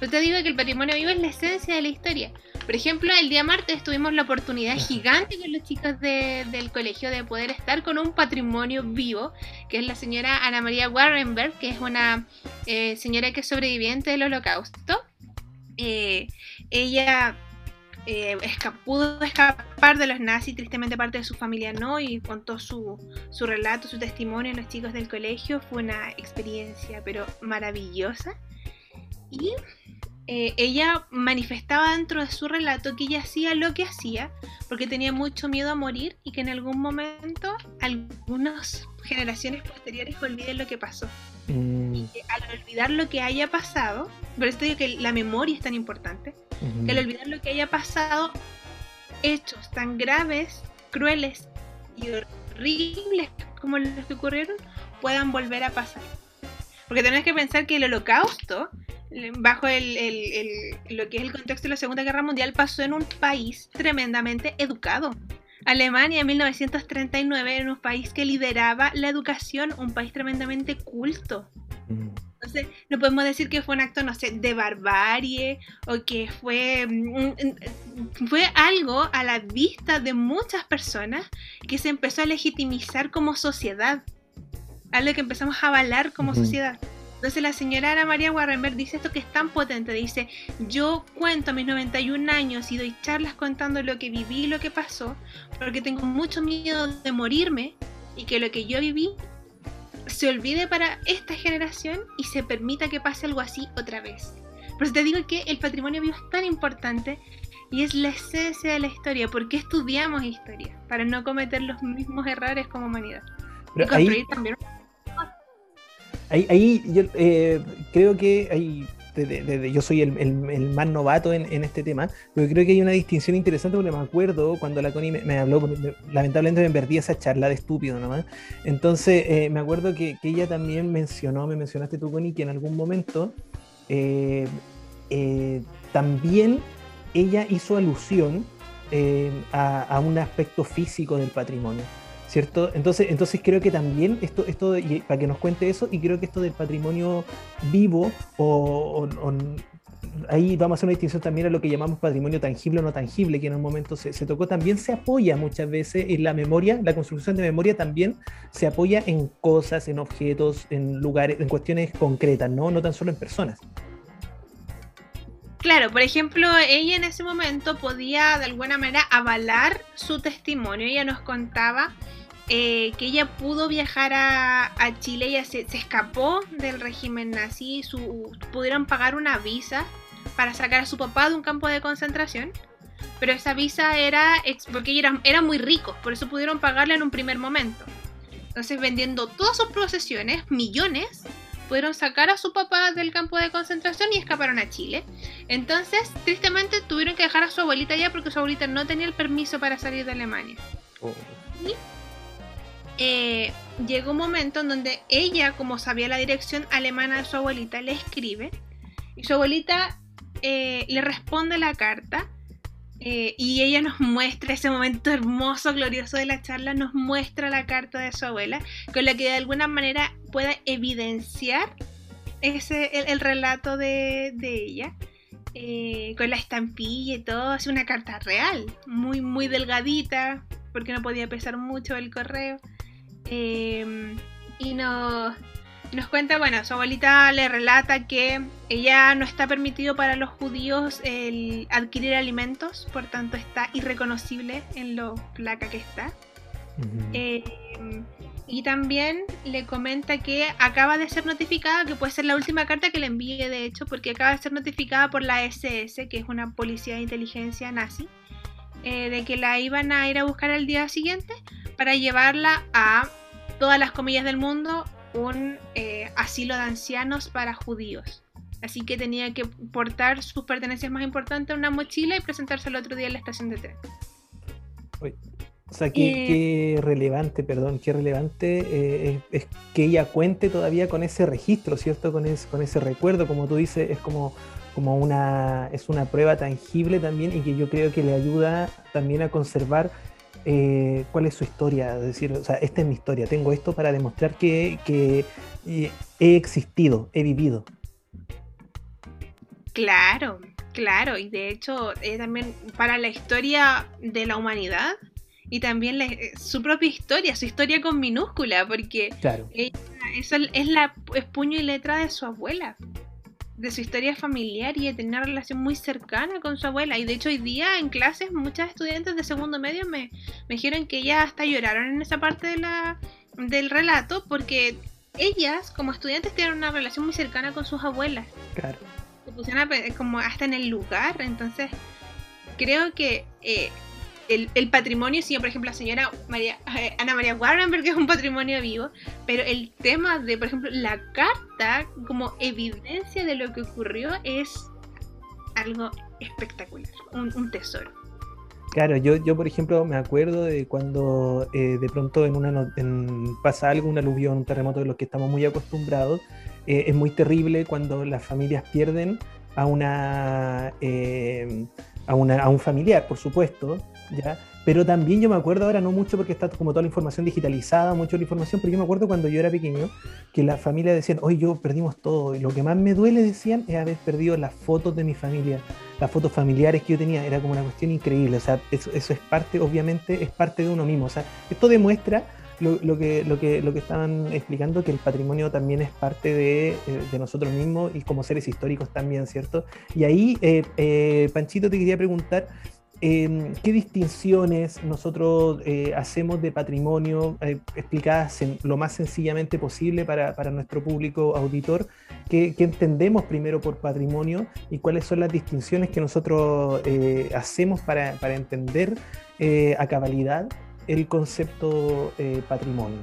Yo te digo que el patrimonio vivo es la esencia de la historia. Por ejemplo, el día martes tuvimos la oportunidad gigante con los chicos del colegio de poder estar con un patrimonio vivo, que es la señora Ana María Warrenberg, que es una eh, señora que es sobreviviente del holocausto. eh, ella eh, pudo escapar de los nazis, tristemente parte de su familia no, y contó su, su relato, su testimonio a los chicos del colegio. Fue una experiencia, pero maravillosa. Y eh, ella manifestaba dentro de su relato que ella hacía lo que hacía porque tenía mucho miedo a morir y que en algún momento algunas generaciones posteriores olviden lo que pasó. Mm. Y que al olvidar lo que haya pasado, por eso digo que la memoria es tan importante, que al olvidar lo que haya pasado, hechos tan graves, crueles y horribles como los que ocurrieron, puedan volver a pasar. Porque tenés que pensar que el holocausto bajo el, lo que es el contexto de la Segunda Guerra Mundial, pasó en un país tremendamente educado. Alemania en 1939 era un país que lideraba la educación, un país tremendamente culto. Mm. Entonces, no podemos decir que fue un acto, no sé, de barbarie o que fue, mm, fue algo a la vista de muchas personas que se empezó a legitimizar como sociedad. Algo que empezamos a avalar como sociedad. Entonces la señora Ana María Warrenberg dice esto que es tan potente, dice, yo cuento a mis 91 años y doy charlas contando lo que viví y lo que pasó, porque tengo mucho miedo de morirme y que lo que yo viví se olvide para esta generación y se permita que pase algo así otra vez. Por eso te digo que el patrimonio vivo es tan importante y es la esencia de la historia. ¿Por qué estudiamos historia? Para no cometer los mismos errores como humanidad. y construir también Ahí, yo eh, creo que hay, yo soy el, más novato en, este tema, pero creo que hay una distinción interesante porque me acuerdo cuando la Connie me, habló, lamentablemente me perdí esa charla de estúpido nomás. Entonces eh, me acuerdo que, ella también mencionó, me mencionaste tú Connie, que en algún momento eh, también ella hizo alusión a un aspecto físico del patrimonio. ¿Cierto? Entonces, entonces creo que también esto, esto para que nos cuente eso, y creo que esto del patrimonio vivo, o, ahí vamos a hacer una distinción también a lo que llamamos patrimonio tangible o no tangible, que en un momento se, tocó, también se apoya muchas veces en la memoria, la construcción de memoria también se apoya en cosas, en objetos, en lugares, en cuestiones concretas, ¿no? No tan solo en personas. Claro, por ejemplo, ella en ese momento podía de alguna manera avalar su testimonio. Ella nos contaba eh, que ella pudo viajar a, Chile, ella se, escapó del régimen nazi, su, pudieron pagar una visa para sacar a su papá de un campo de concentración, pero esa visa era porque ella era, muy rico, por eso pudieron pagarla en un primer momento. Entonces, vendiendo todas sus posesiones, millones, pudieron sacar a su papá del campo de concentración y escaparon a Chile. Entonces, tristemente, tuvieron que dejar a su abuelita allá porque su abuelita no tenía el permiso para salir de Alemania. Oh. Eh, llegó un momento en donde ella, como sabía la dirección alemana de su abuelita, le escribe y su abuelita eh, le responde la carta eh, y ella nos muestra ese momento hermoso, glorioso de la charla, nos muestra la carta de su abuela, con la que de alguna manera pueda evidenciar ese, el, relato de, ella. con la estampilla y todo, es una carta real, muy, muy delgadita, porque no podía pesar mucho el correo. Em, y nos, nos cuenta, bueno, su abuelita le relata que ella no está permitido para los judíos el adquirir alimentos, por tanto está irreconocible en lo placa que está. Em, y también le comenta que acaba de ser notificada, que puede ser la última carta que le envíe de hecho, porque acaba de ser notificada por la SS, que es una policía de inteligencia nazi, eh, de que la iban a ir a buscar al día siguiente para llevarla a todas las comillas del mundo un eh, asilo de ancianos para judíos. Así que tenía que portar sus pertenencias más importantes en una mochila y presentarse el otro día en la estación de tren. O sea, qué, relevante, perdón, qué relevante eh, es, que ella cuente todavía con ese registro, ¿cierto? Con, con ese recuerdo, como tú dices, es como, como una, es una prueba tangible también y que yo creo que le ayuda también a conservar eh, cuál es su historia, es decir, o sea, esta es mi historia, tengo esto para demostrar que, eh, he existido, he vivido. Claro, claro, y de hecho eh, también para la historia de la humanidad y también su propia historia, su historia con minúscula, porque claro. eso es la es puño y letra de su abuela. De su historia familiar y de tener una relación muy cercana con su abuela. Y de hecho hoy día en clases muchas estudiantes de segundo medio me, me dijeron que ya hasta lloraron en esa parte de la, del relato porque ellas como estudiantes tienen una relación muy cercana con sus abuelas. Claro. Se pusieron a- como hasta en el lugar. Entonces creo que eh, el, el patrimonio, sí, por ejemplo, la señora María, eh, Ana María Warrenberg es un patrimonio vivo, pero el tema de, por ejemplo, la carta como evidencia de lo que ocurrió es algo espectacular, un, un tesoro. Claro, yo, yo por ejemplo me acuerdo de cuando eh, de pronto en una en- pasa algo, un aluvión, un terremoto de los que estamos muy acostumbrados, eh, es muy terrible cuando las familias pierden a una, eh, a una a un familiar, por supuesto, Pero también yo me acuerdo ahora, no mucho porque está como toda la información digitalizada, mucho la información, pero yo me acuerdo cuando yo era pequeño que la familia decían, hoy yo perdimos todo, y lo que más me duele, decían, es haber perdido las fotos de mi familia las fotos familiares que yo tenía, era como una cuestión increíble, o sea, eso, es parte, obviamente, es parte de uno mismo, o sea, esto demuestra lo, que, lo, que, lo que estaban explicando, que el patrimonio también es parte de, eh, nosotros mismos y como seres históricos también, ¿cierto? Y ahí, eh, eh, Panchito, te quería preguntar, eh, ¿qué distinciones nosotros eh, hacemos de patrimonio eh, explicadas lo más sencillamente posible para, nuestro público auditor? ¿Qué, entendemos primero por patrimonio y cuáles son las distinciones que nosotros eh, hacemos para, entender a cabalidad el concepto patrimonio?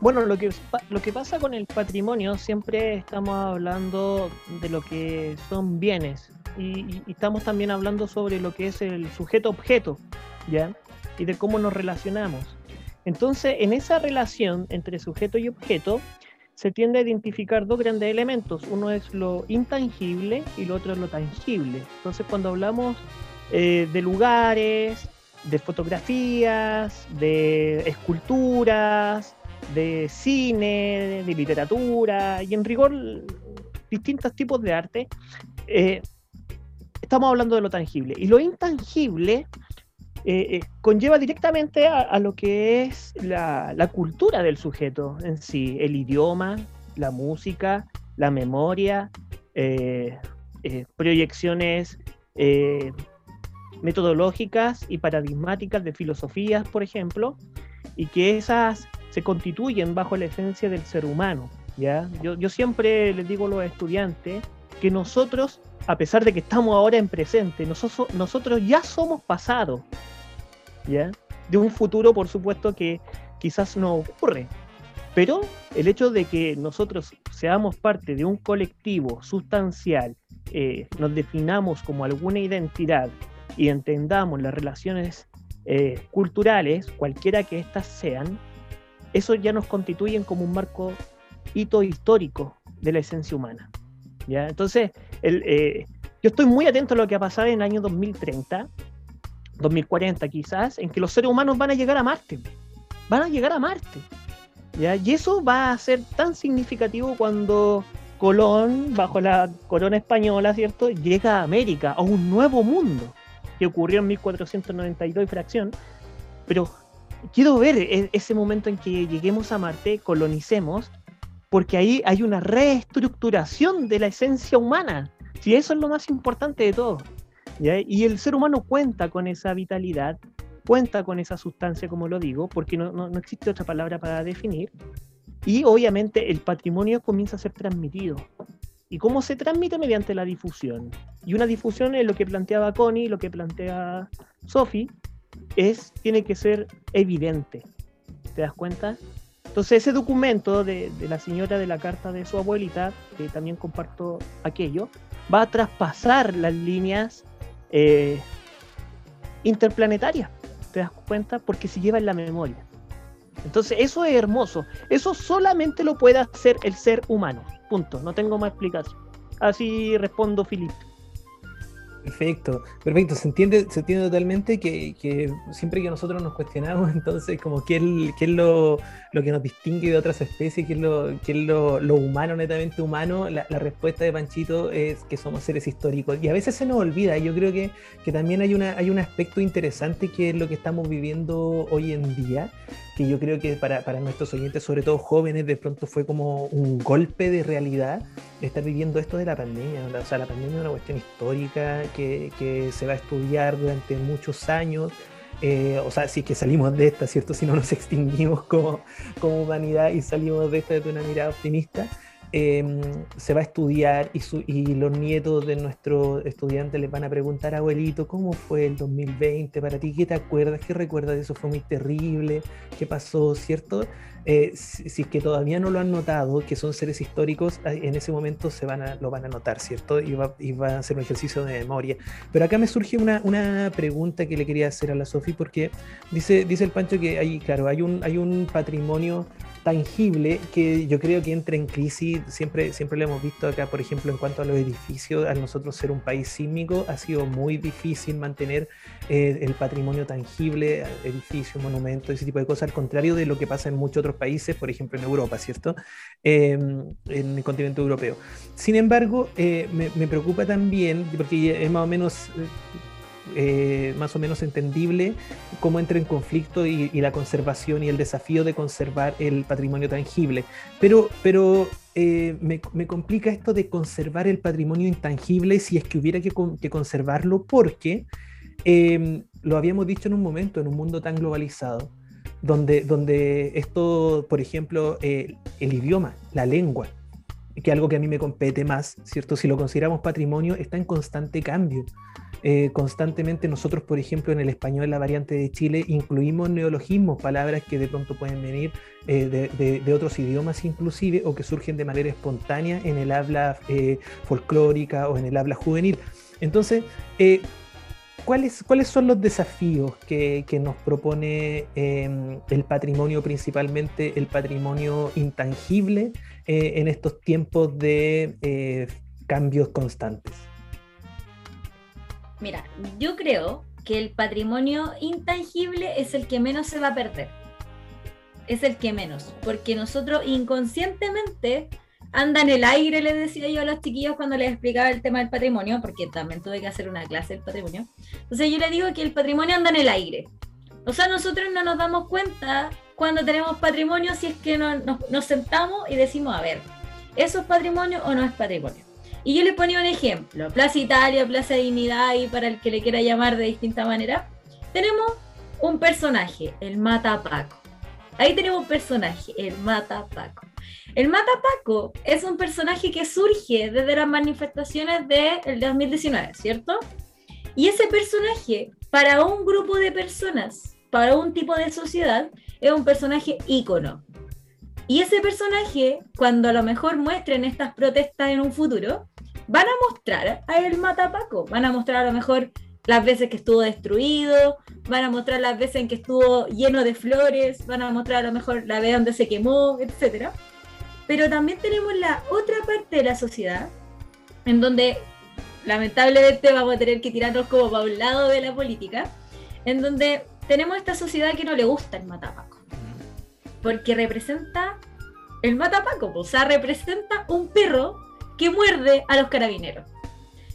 Bueno, lo que pasa con el patrimonio, siempre estamos hablando de lo que son bienes y, y- estamos también hablando sobre lo que es el sujeto-objeto, ¿ya? Y de cómo nos relacionamos. Entonces, en esa relación entre sujeto y objeto, se tiende a identificar dos grandes elementos. Uno es lo intangible y lo otro es lo tangible. Entonces, cuando hablamos eh, de lugares, de fotografías, de esculturas, de cine, de literatura y en rigor distintos tipos de arte, eh, estamos hablando de lo tangible. Y lo intangible eh, eh, conlleva directamente a, lo que es la, cultura del sujeto en sí, el idioma, la música, la memoria, eh, proyecciones metodológicas y paradigmáticas de filosofías, por ejemplo, y que esas se constituyen bajo la esencia del ser humano. ¿ya? Yo, yo siempre les digo a los estudiantes que nosotros, a pesar de que estamos ahora en presente, nosotros, ya somos pasado, ¿ya? de un futuro, por supuesto, que quizás no ocurre. Pero el hecho de que nosotros seamos parte de un colectivo sustancial, eh, nos definamos como alguna identidad y entendamos las relaciones eh, culturales, cualquiera que éstas sean, eso ya nos constituyen como un marco hito histórico de la esencia humana. ¿Ya? Entonces, el, eh, yo estoy muy atento a lo que ha pasado en el año 2030, 2040 quizás, en que los seres humanos van a llegar a Marte. Van a llegar a Marte. ¿ya? Y eso va a ser tan significativo cuando Colón, bajo la corona española, ¿cierto?, llega a América, a un nuevo mundo, que ocurrió en 1492 y fracción. Pero quiero ver e- ese momento en que lleguemos a Marte, colonicemos, porque ahí hay una reestructuración de la esencia humana. Si eso es lo más importante de todo. ¿ya? Y el ser humano cuenta con esa vitalidad, cuenta con esa sustancia, como lo digo, porque no, no- no existe otra palabra para definir. Y obviamente el patrimonio comienza a ser transmitido. ¿Y cómo se transmite? Mediante la difusión. Y una difusión es lo que planteaba Connie, lo que plantea Sophie, es, tiene que ser evidente. ¿Te das cuenta? Entonces ese documento de, la señora de la carta de su abuelita, que también comparto aquello, va a traspasar las líneas eh, interplanetarias. ¿Te das cuenta? Porque se lleva en la memoria. Entonces eso es hermoso. Eso solamente lo puede hacer el ser humano. Punto. No tengo más explicación. Así respondo, Filipe. Perfecto, perfecto. Se entiende, se entiende totalmente que, siempre que nosotros nos cuestionamos, entonces, como qué es, lo, que nos distingue de otras especies, qué es lo, qué es lo, humano, netamente humano, la, respuesta de Panchito es que somos seres históricos. Y a veces se nos olvida. Yo creo que, que también hay, una, hay un aspecto interesante que es lo que estamos viviendo hoy en día, que yo creo que para, para, nuestros oyentes, sobre todo jóvenes, de pronto fue como un golpe de realidad estar viviendo esto de la pandemia. O sea, la pandemia es una cuestión histórica que, que se va a estudiar durante muchos años. Eh, o sea, si es que salimos de esta, ¿cierto? Si no nos extinguimos como, como humanidad y salimos de esta desde una mirada optimista. Em, se va a estudiar y, y, los nietos de nuestros estudiantes les van a preguntar, abuelito, ¿cómo fue el 2020 para ti? ¿Qué te acuerdas? ¿Qué recuerdas de eso? ¿Fue muy terrible? ¿Qué pasó? ¿Cierto? Eh, si, es que todavía no lo han notado, que son seres históricos, en ese momento se van a, lo van a notar, ¿cierto? Y va, y va a ser un ejercicio de memoria. Pero acá me surge una, una pregunta que le quería hacer a la Sofi, porque dice, dice el Pancho que hay, claro, hay un, hay un patrimonio tangible que yo creo que entra en crisis, siempre, siempre lo hemos visto acá, por ejemplo, en cuanto a los edificios, a nosotros ser un país sísmico, ha sido muy difícil mantener eh, el patrimonio tangible, edificios, monumentos, ese tipo de cosas, al contrario de lo que pasa en muchos otros países, por ejemplo en Europa, ¿cierto? Em, en el continente europeo. Sin embargo, eh, me, me, preocupa también, porque es más o menos eh, más o menos entendible cómo entra en conflicto y, la conservación y el desafío de conservar el patrimonio tangible. Pero, pero eh, me, complica esto de conservar el patrimonio intangible si es que hubiera que, conservarlo porque em, lo habíamos dicho en un momento, en un mundo tan globalizado, donde, donde esto, por ejemplo, eh, el idioma, la lengua, que algo que a mí me compete más, ¿cierto? Si lo consideramos patrimonio, está en constante cambio. Eh, constantemente nosotros, por ejemplo, en el español, la variante de Chile, incluimos neologismos, palabras que de pronto pueden venir eh, de, otros idiomas inclusive o que surgen de manera espontánea en el habla eh, folclórica o en el habla juvenil. Entonces, ¿cuáles, ¿cuáles son los desafíos que, que nos propone em, el patrimonio, principalmente el patrimonio intangible, en estos tiempos de cambios constantes? Mira, yo creo que el patrimonio intangible es el que menos se va a perder. Es el que menos, porque nosotros inconscientemente anda en el aire, les decía yo a los chiquillos cuando les explicaba el tema del patrimonio, porque también tuve que hacer una clase del patrimonio. Entonces yo les digo que el patrimonio anda en el aire. O sea, nosotros no nos damos cuenta cuando tenemos patrimonio si es que nos, nos sentamos y decimos, a ver, ¿eso es patrimonio o no es patrimonio? Y yo les ponía un ejemplo, Plaza Italia, Plaza Dignidad, y para el que le quiera llamar de distinta manera, tenemos un personaje, el Mata Paco. Ahí tenemos un personaje, el Mata Paco. El Mata Paco es un personaje que surge desde las manifestaciones del 2019, ¿cierto? Y ese personaje, para un grupo de personas, para un tipo de sociedad, es un personaje ícono. Y ese personaje, cuando a lo mejor muestren estas protestas en un futuro, van a mostrar a el Matapaco, van a mostrar a lo mejor las veces que estuvo destruido, van a mostrar las veces en que estuvo lleno de flores, van a mostrar a lo mejor la vez donde se quemó, etc. Pero también tenemos la otra parte de la sociedad, en donde lamentablemente vamos a tener que tirarnos como para un lado de la política, en donde tenemos esta sociedad que no le gusta el matapaco, porque representa el matapaco, o sea, representa un perro que muerde a los carabineros.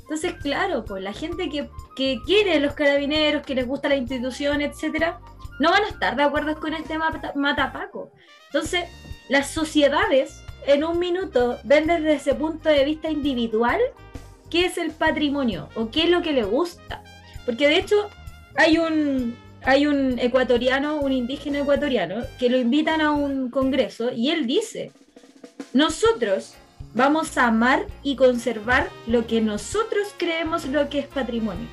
Entonces, claro, pues la gente que, que quiere los carabineros, que les gusta la institución, etcétera, no van a estar de acuerdo con este matapaco. Entonces, las sociedades en un minuto ven desde ese punto de vista individual qué es el patrimonio o qué es lo que le gusta. Porque de hecho hay un, hay un ecuatoriano, un indígena ecuatoriano, que lo invitan a un congreso y él dice, nosotros Vamos a amar y conservar lo que nosotros creemos lo que es patrimonio.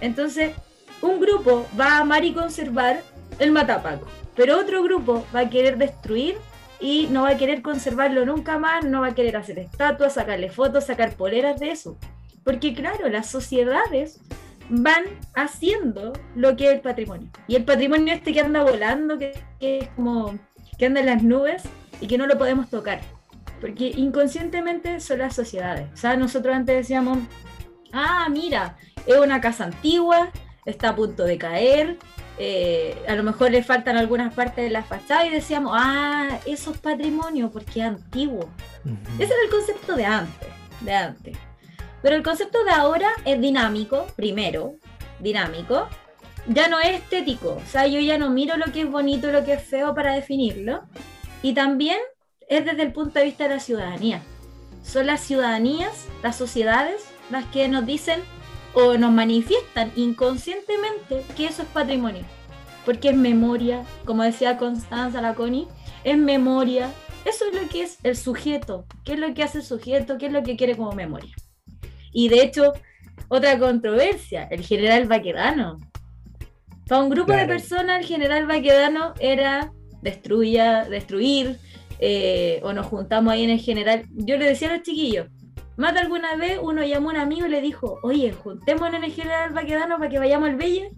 Entonces, un grupo va a amar y conservar el matapaco, pero otro grupo va a querer destruir y no va a querer conservarlo nunca más, no va a querer hacer estatuas, sacarle fotos, sacar poleras de eso. Porque claro, las sociedades van haciendo lo que es el patrimonio. Y el patrimonio este que anda volando, que, que es como que anda en las nubes y que no lo podemos tocar porque inconscientemente son las sociedades. O sea, nosotros antes decíamos, ah, mira, es una casa antigua, está a punto de caer, eh, a lo mejor le faltan algunas partes de la fachada y decíamos, ah, eso es patrimonio porque es antiguo. Ese era el concepto de antes, de antes. Pero el concepto de ahora es dinámico, primero, dinámico, ya no es estético, o sea, yo ya no miro lo que es bonito, lo que es feo para definirlo, y también es desde el punto de vista de la ciudadanía. Son las ciudadanías, las sociedades, las que nos dicen o nos manifiestan inconscientemente que eso es patrimonio, porque es memoria, como decía Constanza Laconi, es memoria, eso es lo que es el sujeto, qué es lo que hace el sujeto, qué es lo que quiere como memoria. Y de hecho, otra controversia, el general Baquedano. Para un grupo de personas, el general Baquedano era destruya, destruir, eh, o nos juntamos ahí en el general. Yo le decía a los chiquillos, más de alguna vez uno llamó a un amigo y le dijo, oye, juntémonos en el general Baquedano para que vayamos al Bella.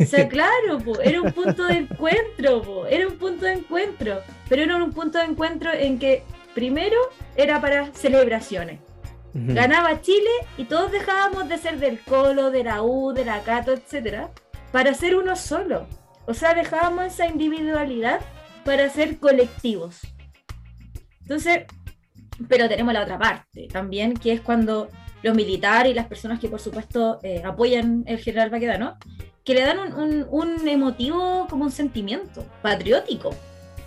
O sea, claro, era un punto de encuentro, era un punto de encuentro, pero era un punto de encuentro en que primero era para celebraciones. Ganaba Chile y todos dejábamos de ser del Colo, de la U, de la Cato, etcétera, para ser uno solo. O sea, dejábamos esa individualidad para ser colectivos. Entonces, pero tenemos la otra parte también, que es cuando los militares y las personas que por supuesto eh, apoyan el general Baquedano, que le dan un, emotivo como un sentimiento patriótico,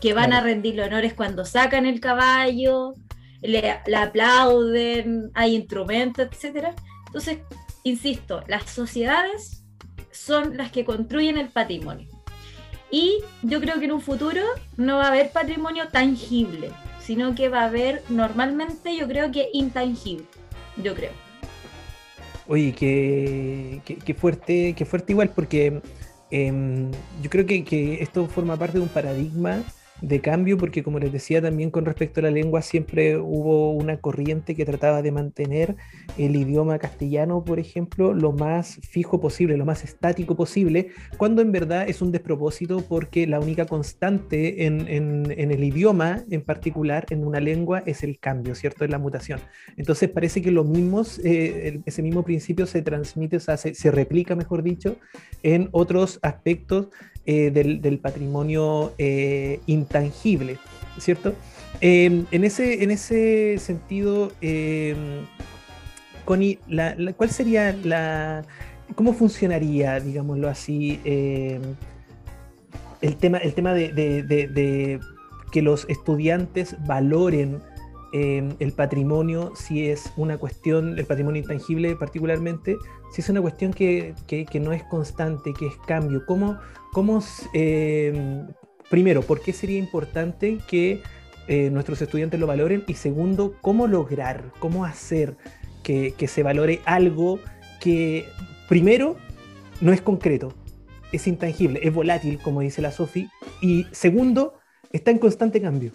que van a rendirle honores cuando sacan el caballo, le, aplauden, hay instrumentos, etc. Entonces, insisto, las sociedades son las que construyen el patrimonio. Y yo creo que en un futuro no va a haber patrimonio tangible, sino que va a haber normalmente, yo creo que intangible, yo creo. Oye, qué, qué, fuerte, qué fuerte igual, porque em, yo creo que, esto forma parte de un paradigma de cambio, porque como les decía también con respecto a la lengua, siempre hubo una corriente que trataba de mantener el idioma castellano, por ejemplo, lo más fijo posible, lo más estático posible, cuando en verdad es un despropósito porque la única constante en, el idioma en particular, en una lengua, es el cambio, ¿cierto? Es la mutación. Entonces parece que lo mismo, eh, ese mismo principio se transmite, o sea, se replica, mejor dicho, en otros aspectos eh, del, patrimonio eh, intangible, ¿cierto? Em, en, ese, en ese sentido, eh, Connie, ¿cuál sería la... ¿Cómo funcionaría, digámoslo así, em, el tema, el tema de, que los estudiantes valoren el patrimonio, si es una cuestión, el patrimonio intangible particularmente, si es una cuestión que, que no es constante, que es cambio, ¿cómo, ¿Cómo, eh, primero, por qué sería importante que eh, nuestros estudiantes lo valoren? Y segundo, ¿cómo lograr, cómo hacer que, se valore algo que, primero, no es concreto, es intangible, es volátil, como dice la Sofi, y segundo, está en constante cambio.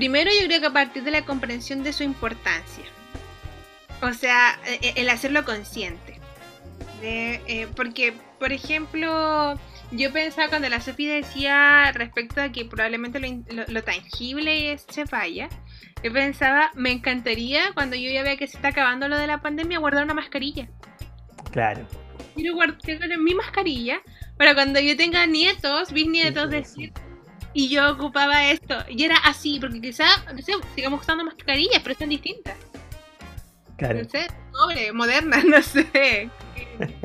Primero yo creo que a partir de la comprensión de su importancia. O sea, e, e, el hacerlo consciente. Eh, porque, por ejemplo, yo pensaba cuando la Sofi decía respecto a que probablemente lo, tangible se falla, yo pensaba, me encantaría cuando yo ya vea que se está acabando lo de la pandemia guardar una mascarilla. Claro. Quiero guardar mi mascarilla para cuando yo tenga nietos, bisnietos, decir, y yo ocupaba esto. Y era así, porque quizá, no sé, sigamos usando mascarillas, pero están distintas. Claro. No sé, pobre, modernas, no sé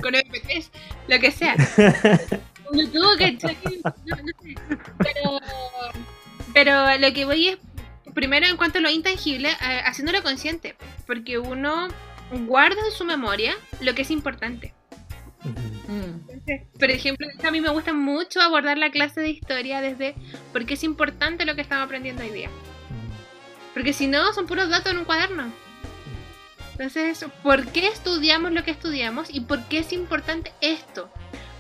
con MP3, lo que sea. Pero, pero lo que voy es, primero en cuanto a lo intangible, haciéndolo consciente, porque uno guarda en su memoria lo que es importante. Por ejemplo, a mí me gusta mucho abordar la clase de historia desde porque es importante lo que estamos aprendiendo hoy día. Porque si no, son puros datos en un cuaderno. Entonces, ¿por qué estudiamos lo que estudiamos y por qué es importante esto?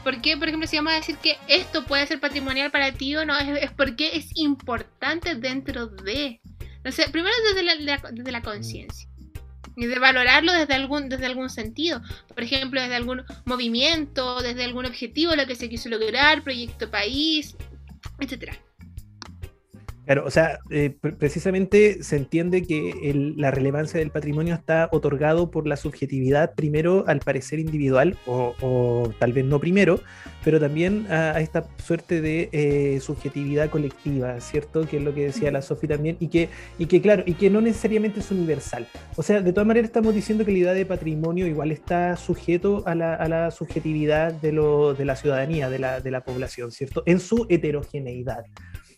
¿Por qué, por ejemplo, si vamos a decir que esto puede ser patrimonial para ti o no? Es, porque es importante dentro de. Entonces, primero desde la, desde la conciencia. Y de valorarlo desde algún, desde algún sentido. Por ejemplo, desde algún movimiento, desde algún objetivo, lo que se quiso lograr, proyecto país, etcétera. Claro, o sea, eh, precisamente se entiende que la relevancia del patrimonio está otorgado por la subjetividad, primero al parecer individual, o, tal vez no primero, pero también a, esta suerte de eh, subjetividad colectiva, ¿cierto? Que es lo que decía la Sofi también, y que, y que, claro, y que no necesariamente es universal. O sea, de todas maneras estamos diciendo que la idea de patrimonio igual está sujeto a la, subjetividad de, lo, de la ciudadanía, de la, de la población, ¿cierto? En su heterogeneidad.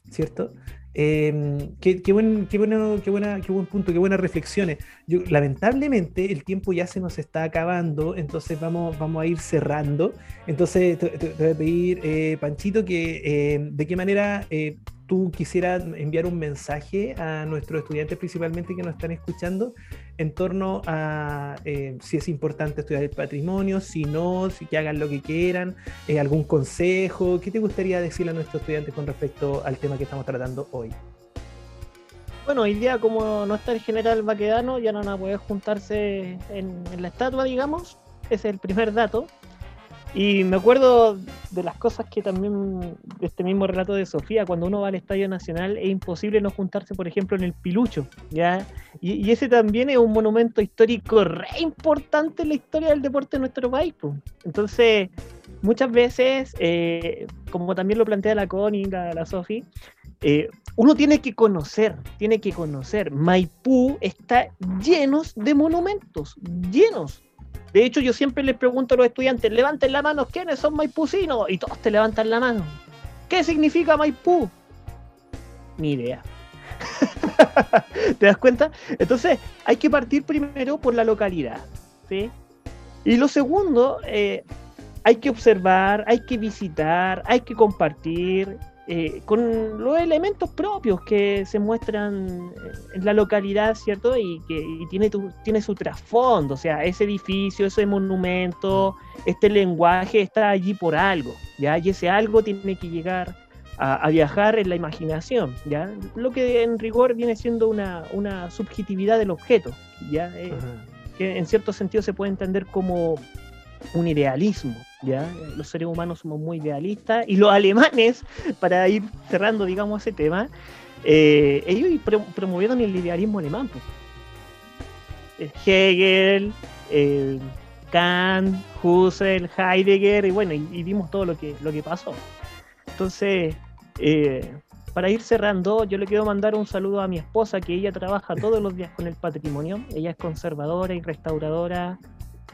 ¿cierto? Em, qué, buen, qué, bueno, qué, buena, qué buen punto, qué buenas reflexiones. Lamentablemente el tiempo ya se nos está acabando, entonces vamos, vamos a ir cerrando. Entonces te, voy a pedir, eh, Panchito, que em, de qué manera eh, tú quisieras enviar un mensaje a nuestros estudiantes principalmente que nos están escuchando en torno a eh, si es importante estudiar el patrimonio, si no, si que hagan lo que quieran, eh, algún consejo, ¿qué te gustaría decirle a nuestros estudiantes con respecto al tema que estamos tratando hoy? Bueno, hoy día como no está el general Baquedano, ya no van a poder juntarse en, en la estatua, digamos, ese es el primer dato. Y me acuerdo de las cosas que también, de este mismo relato de Sofía, cuando uno va al Estadio Nacional es imposible no juntarse, por ejemplo, en el Pilucho, ¿ya? Y, ese también es un monumento histórico re importante en la historia del deporte de nuestro país. Entonces, muchas veces, eh, como también lo plantea la Connie, la, la Sofi, eh, uno tiene que conocer, tiene que conocer. Maipú está llenos de monumentos, llenos. De hecho, yo siempre les pregunto a los estudiantes, levanten la mano, ¿quiénes son maipucinos? Y todos te levantan la mano. ¿Qué significa Maipú? Ni idea. ¿Te das cuenta? Entonces, hay que partir primero por la localidad. ¿sí? Y lo segundo, eh, hay que observar, hay que visitar, hay que compartir, eh, con los elementos propios que se muestran en la localidad, ¿cierto? Y que tiene, tiene su trasfondo, o sea, ese edificio, ese monumento, este lenguaje está allí por algo, ¿ya? Y ese algo tiene que llegar a, viajar en la imaginación, ¿ya? Lo que en rigor viene siendo una, una subjetividad del objeto, ¿ya? Eh, que en cierto sentido se puede entender como un idealismo, Los seres humanos somos muy idealistas y los alemanes, para ir cerrando, digamos, ese tema, eh, ellos promovieron el idealismo alemán. Hegel, Kant, Husserl, Heidegger, y bueno, y, vimos todo lo que, lo que pasó. Entonces, eh, para ir cerrando, yo le quiero mandar un saludo a mi esposa, que ella trabaja todos los días con el patrimonio. Ella es conservadora y restauradora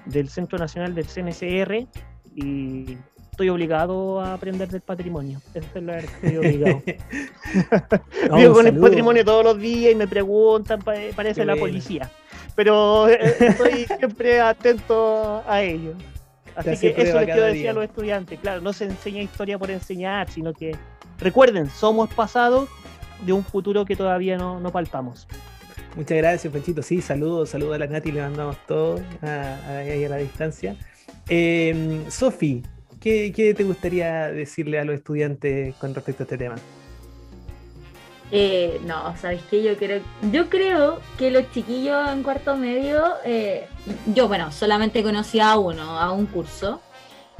del Centro Nacional del CNCR y estoy obligado a aprender del patrimonio. Eso es lo que estoy obligado. Vivo con el patrimonio todos los días y me preguntan, parece la policía. Pero eh, estoy siempre atento a ello. Así que eso les quiero decir a los estudiantes. Claro, no se enseña historia por enseñar, sino que recuerden, somos pasado de un futuro que todavía no, no palpamos. Muchas gracias, Panchito. Sí, saludos, saludos a la Nati, le mandamos todo ahí a, la distancia. Eh, Sofi, ¿qué, te gustaría decirle a los estudiantes con respecto a este tema? Eh, no, ¿sabes qué? Yo creo, yo creo que los chiquillos en cuarto medio, eh, yo, bueno, solamente conocí a uno, a un curso,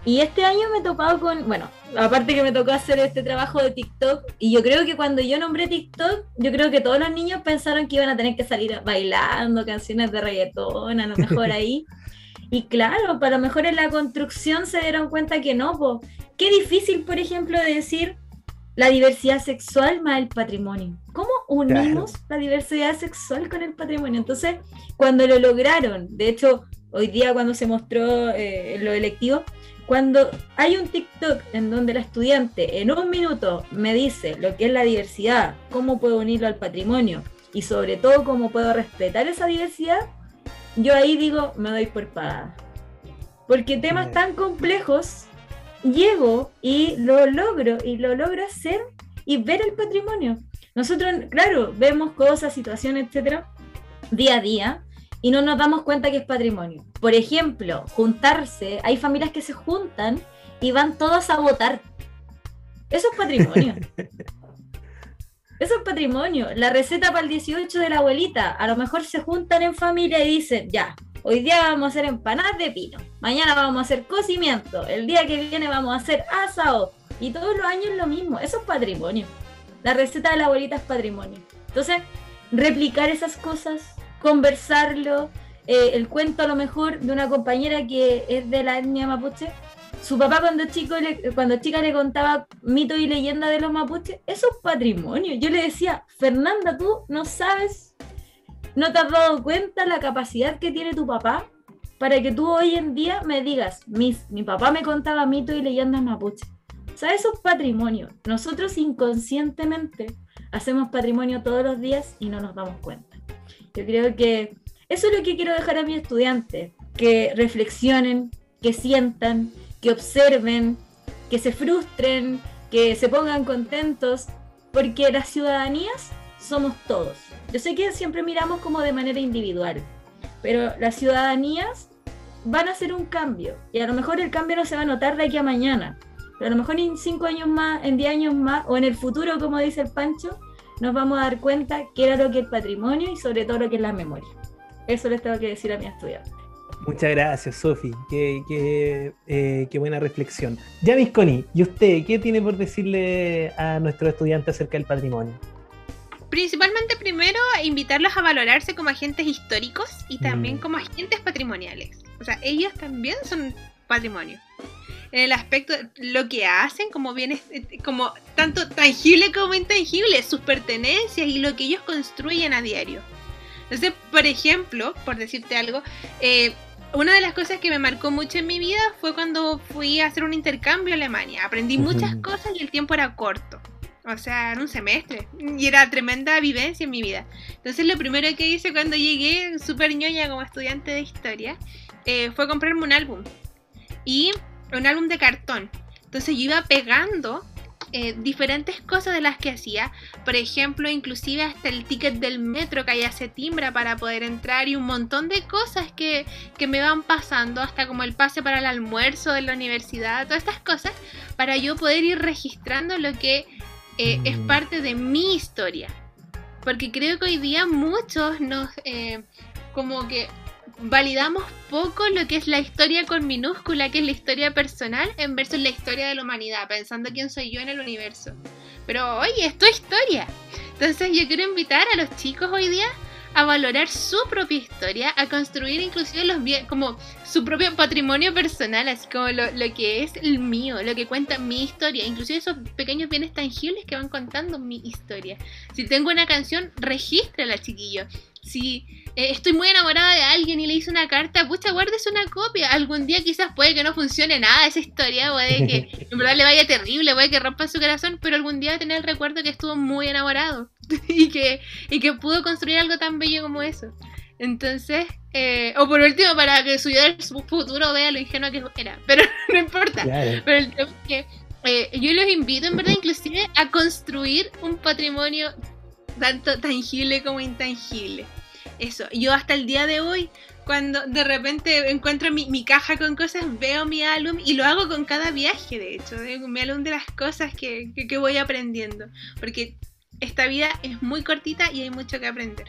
y este año me he topado con, bueno, aparte que me tocó hacer este trabajo de TikTok, y yo creo que cuando yo nombré TikTok, yo creo que todos los niños pensaron que iban a tener que salir bailando canciones de reggaetón, a lo mejor ahí. Y claro, para lo mejor en la construcción se dieron cuenta que no, pues qué difícil, por ejemplo, de decir la diversidad sexual más el patrimonio. ¿Cómo unimos la diversidad sexual con el patrimonio? Entonces, cuando lo lograron, de hecho, hoy día cuando se mostró eh, lo electivo, cuando hay un TikTok en donde la estudiante en un minuto me dice lo que es la diversidad, cómo puedo unirlo al patrimonio y sobre todo cómo puedo respetar esa diversidad, yo ahí digo, me doy por pagada. Porque temas tan complejos, llego y lo logro y lo logro hacer y ver el patrimonio. Nosotros, claro, vemos cosas, situaciones, etcétera, día a día, y no nos damos cuenta que es patrimonio. Por ejemplo, juntarse, hay familias que se juntan y van todos a votar. Eso es patrimonio. Eso es patrimonio. La receta para el 18 de la abuelita, a lo mejor se juntan en familia y dicen, ya, hoy día vamos a hacer empanadas de pino, mañana vamos a hacer cocimiento, el día que viene vamos a hacer asado. Y todos los años lo mismo. Eso es patrimonio. La receta de la abuelita es patrimonio. Entonces, replicar esas cosas, conversarlo, eh, el cuento a lo mejor de una compañera que es de la etnia mapuche. Su papá cuando, chico cuando chica le contaba mitos y leyendas de los mapuches, eso es patrimonio. Yo le decía, Fernanda, tú no sabes, no te has dado cuenta la capacidad que tiene tu papá para que tú hoy en día me digas, mis, mi papá me contaba mitos y leyendas mapuche. O sea, eso es patrimonio. Nosotros inconscientemente hacemos patrimonio todos los días y no nos damos cuenta. Yo creo que eso es lo que quiero dejar a mis estudiantes, que reflexionen, que sientan, que observen, que se frustren, que se pongan contentos, porque las ciudadanías somos todos. Yo sé que siempre miramos como de manera individual, pero las ciudadanías van a hacer un cambio y a lo mejor el cambio no se va a notar de aquí a mañana, pero a lo mejor en cinco años más, en diez años más o en el futuro, como dice el Pancho, nos vamos a dar cuenta qué era lo que es patrimonio y sobre todo lo que es la memoria. Eso les tengo que decir a mi estudiante. Muchas gracias, Sofi. Qué, qué, eh, qué, buena reflexión. Ya, Visconi, ¿y usted qué tiene por decirle a nuestros estudiantes acerca del patrimonio? Principalmente, primero, invitarlos a valorarse como agentes históricos y también mm. como agentes patrimoniales. O sea, ellos también son patrimonio. En el aspecto, lo que hacen, como bien, como tanto tangible como intangible, sus pertenencias y lo que ellos construyen a diario. Entonces, por ejemplo, por decirte algo, eh, una de las cosas que me marcó mucho en mi vida fue cuando fui a hacer un intercambio a Alemania. Aprendí muchas cosas y el tiempo era corto. O sea, era un semestre. Y era tremenda vivencia en mi vida. Entonces lo primero que hice cuando llegué, súper ñoña como estudiante de historia, eh, fue comprarme un álbum. Y un álbum de cartón. Entonces yo iba pegando eh, diferentes cosas de las que hacía. Por ejemplo, inclusive hasta el ticket del metro que allá se timbra para poder entrar y un montón de cosas que, que me van pasando, hasta como el pase para el almuerzo de la universidad, todas estas cosas, para yo poder ir registrando lo que eh, es mm. parte de mi historia. Porque creo que hoy día muchos nos... Eh, como que validamos poco lo que es la historia con minúscula, que es la historia personal, en versus la historia de la humanidad, pensando quién soy yo en el universo. Pero oye, es tu historia. Entonces yo quiero invitar a los chicos hoy día a valorar su propia historia, a construir inclusive los bienes, como su propio patrimonio personal, así como lo, lo, que es el mío, lo que cuenta mi historia, inclusive esos pequeños bienes tangibles que van contando mi historia. Si tengo una canción, regístrala, chiquillo si eh, estoy muy enamorada de alguien y le hice una carta, pucha, guardes una copia. Algún día quizás puede que no funcione nada esa historia, puede que en verdad le vaya terrible, puede que rompa su corazón, pero algún día va a tener el recuerdo que estuvo muy enamorado y, que, y que pudo construir algo tan bello como eso. Entonces, eh, o por último, para que su, su futuro vea lo ingenuo que era, pero no importa. Pero el tema es que eh, yo los invito, en verdad, inclusive a construir un patrimonio tanto tangible como intangible. Eso, yo hasta el día de hoy, cuando de repente encuentro mi, caja con cosas, veo mi álbum y lo hago con cada viaje, de hecho, mi álbum de las cosas que, voy aprendiendo, porque esta vida es muy cortita y hay mucho que aprender.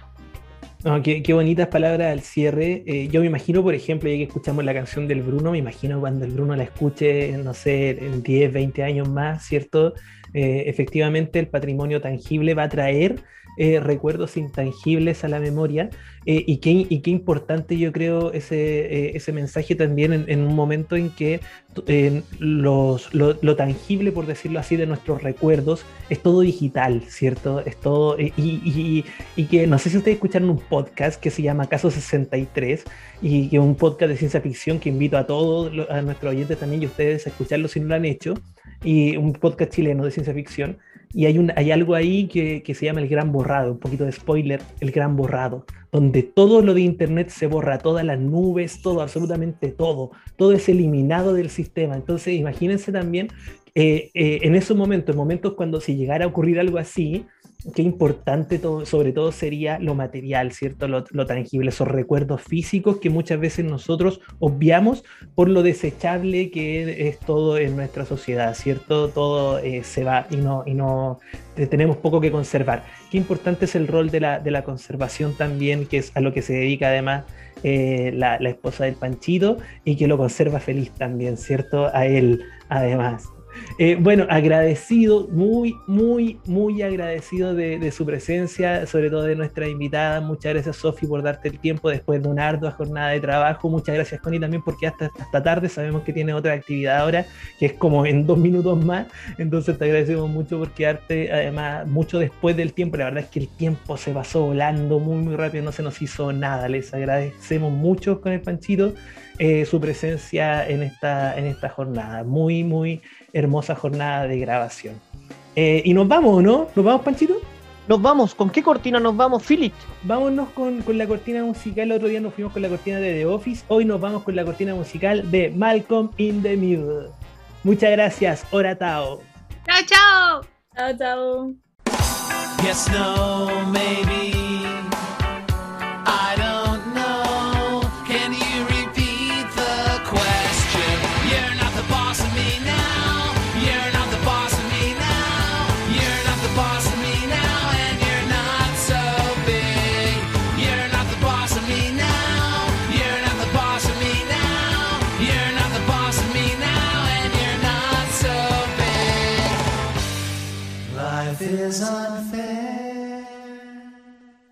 qué, bonitas palabras al cierre. Eh, yo me imagino, por ejemplo, ya que escuchamos la canción del Bruno, me imagino cuando el Bruno la escuche, no sé, en 10, 20 años más, ¿cierto? Eh, efectivamente el patrimonio tangible va a traer eh, recuerdos intangibles a la memoria eh, y, qué, y, qué, importante yo creo ese, ese mensaje también en, un momento en que los, lo, tangible, por decirlo así, de nuestros recuerdos es todo digital, ¿cierto? Es todo, y, y, que no sé si ustedes escucharon un podcast que se llama Caso 63 y que es un podcast de ciencia ficción que invito a todos, a nuestros oyentes también y ustedes a escucharlo si no lo han hecho y un podcast chileno de ciencia ficción. Y hay, hay algo ahí que, que, se llama El Gran Borrado, un poquito de spoiler, El Gran Borrado, donde todo lo de Internet se borra, todas las nubes, todo, absolutamente todo, todo es eliminado del sistema. Entonces, imagínense también eh, eh, en esos momentos, en momentos cuando si llegara a ocurrir algo así, qué importante todo, sobre todo sería lo material, ¿cierto? Lo, tangible, esos recuerdos físicos que muchas veces nosotros obviamos por lo desechable que es, todo en nuestra sociedad, ¿cierto? Todo eh, se va y no, y no tenemos poco que conservar. Qué importante es el rol de la, de la conservación también, que es a lo que se dedica además eh, la, la esposa del Panchito y que lo conserva feliz también, ¿cierto? A él, además. Eh, bueno, agradecido, muy, muy, muy agradecido de, su presencia, sobre todo de nuestra invitada. Muchas gracias, Sofi, por darte el tiempo después de una ardua jornada de trabajo. Muchas gracias, Connie, también porque hasta, hasta tarde sabemos que tiene otra actividad ahora, que es como en dos minutos más. Entonces te agradecemos mucho por quedarte, además, mucho después del tiempo. La verdad es que el tiempo se pasó volando muy, muy rápido, no se nos hizo nada. Les agradecemos mucho con el Panchito eh, su presencia en esta, en esta jornada. Muy, muy hermosa jornada de grabación. Eh, y nos vamos, ¿no? ¿Nos vamos, Panchito? Nos vamos, ¿con qué cortina nos vamos, Philip? Vámonos con, con, la cortina musical. El otro día nos fuimos con la cortina de The Office. Hoy nos vamos con la cortina musical de Malcolm in the Middle. Muchas gracias, Hora Tao. Chao, chao. Chao, chao. Yes, no, maybe. is unfair.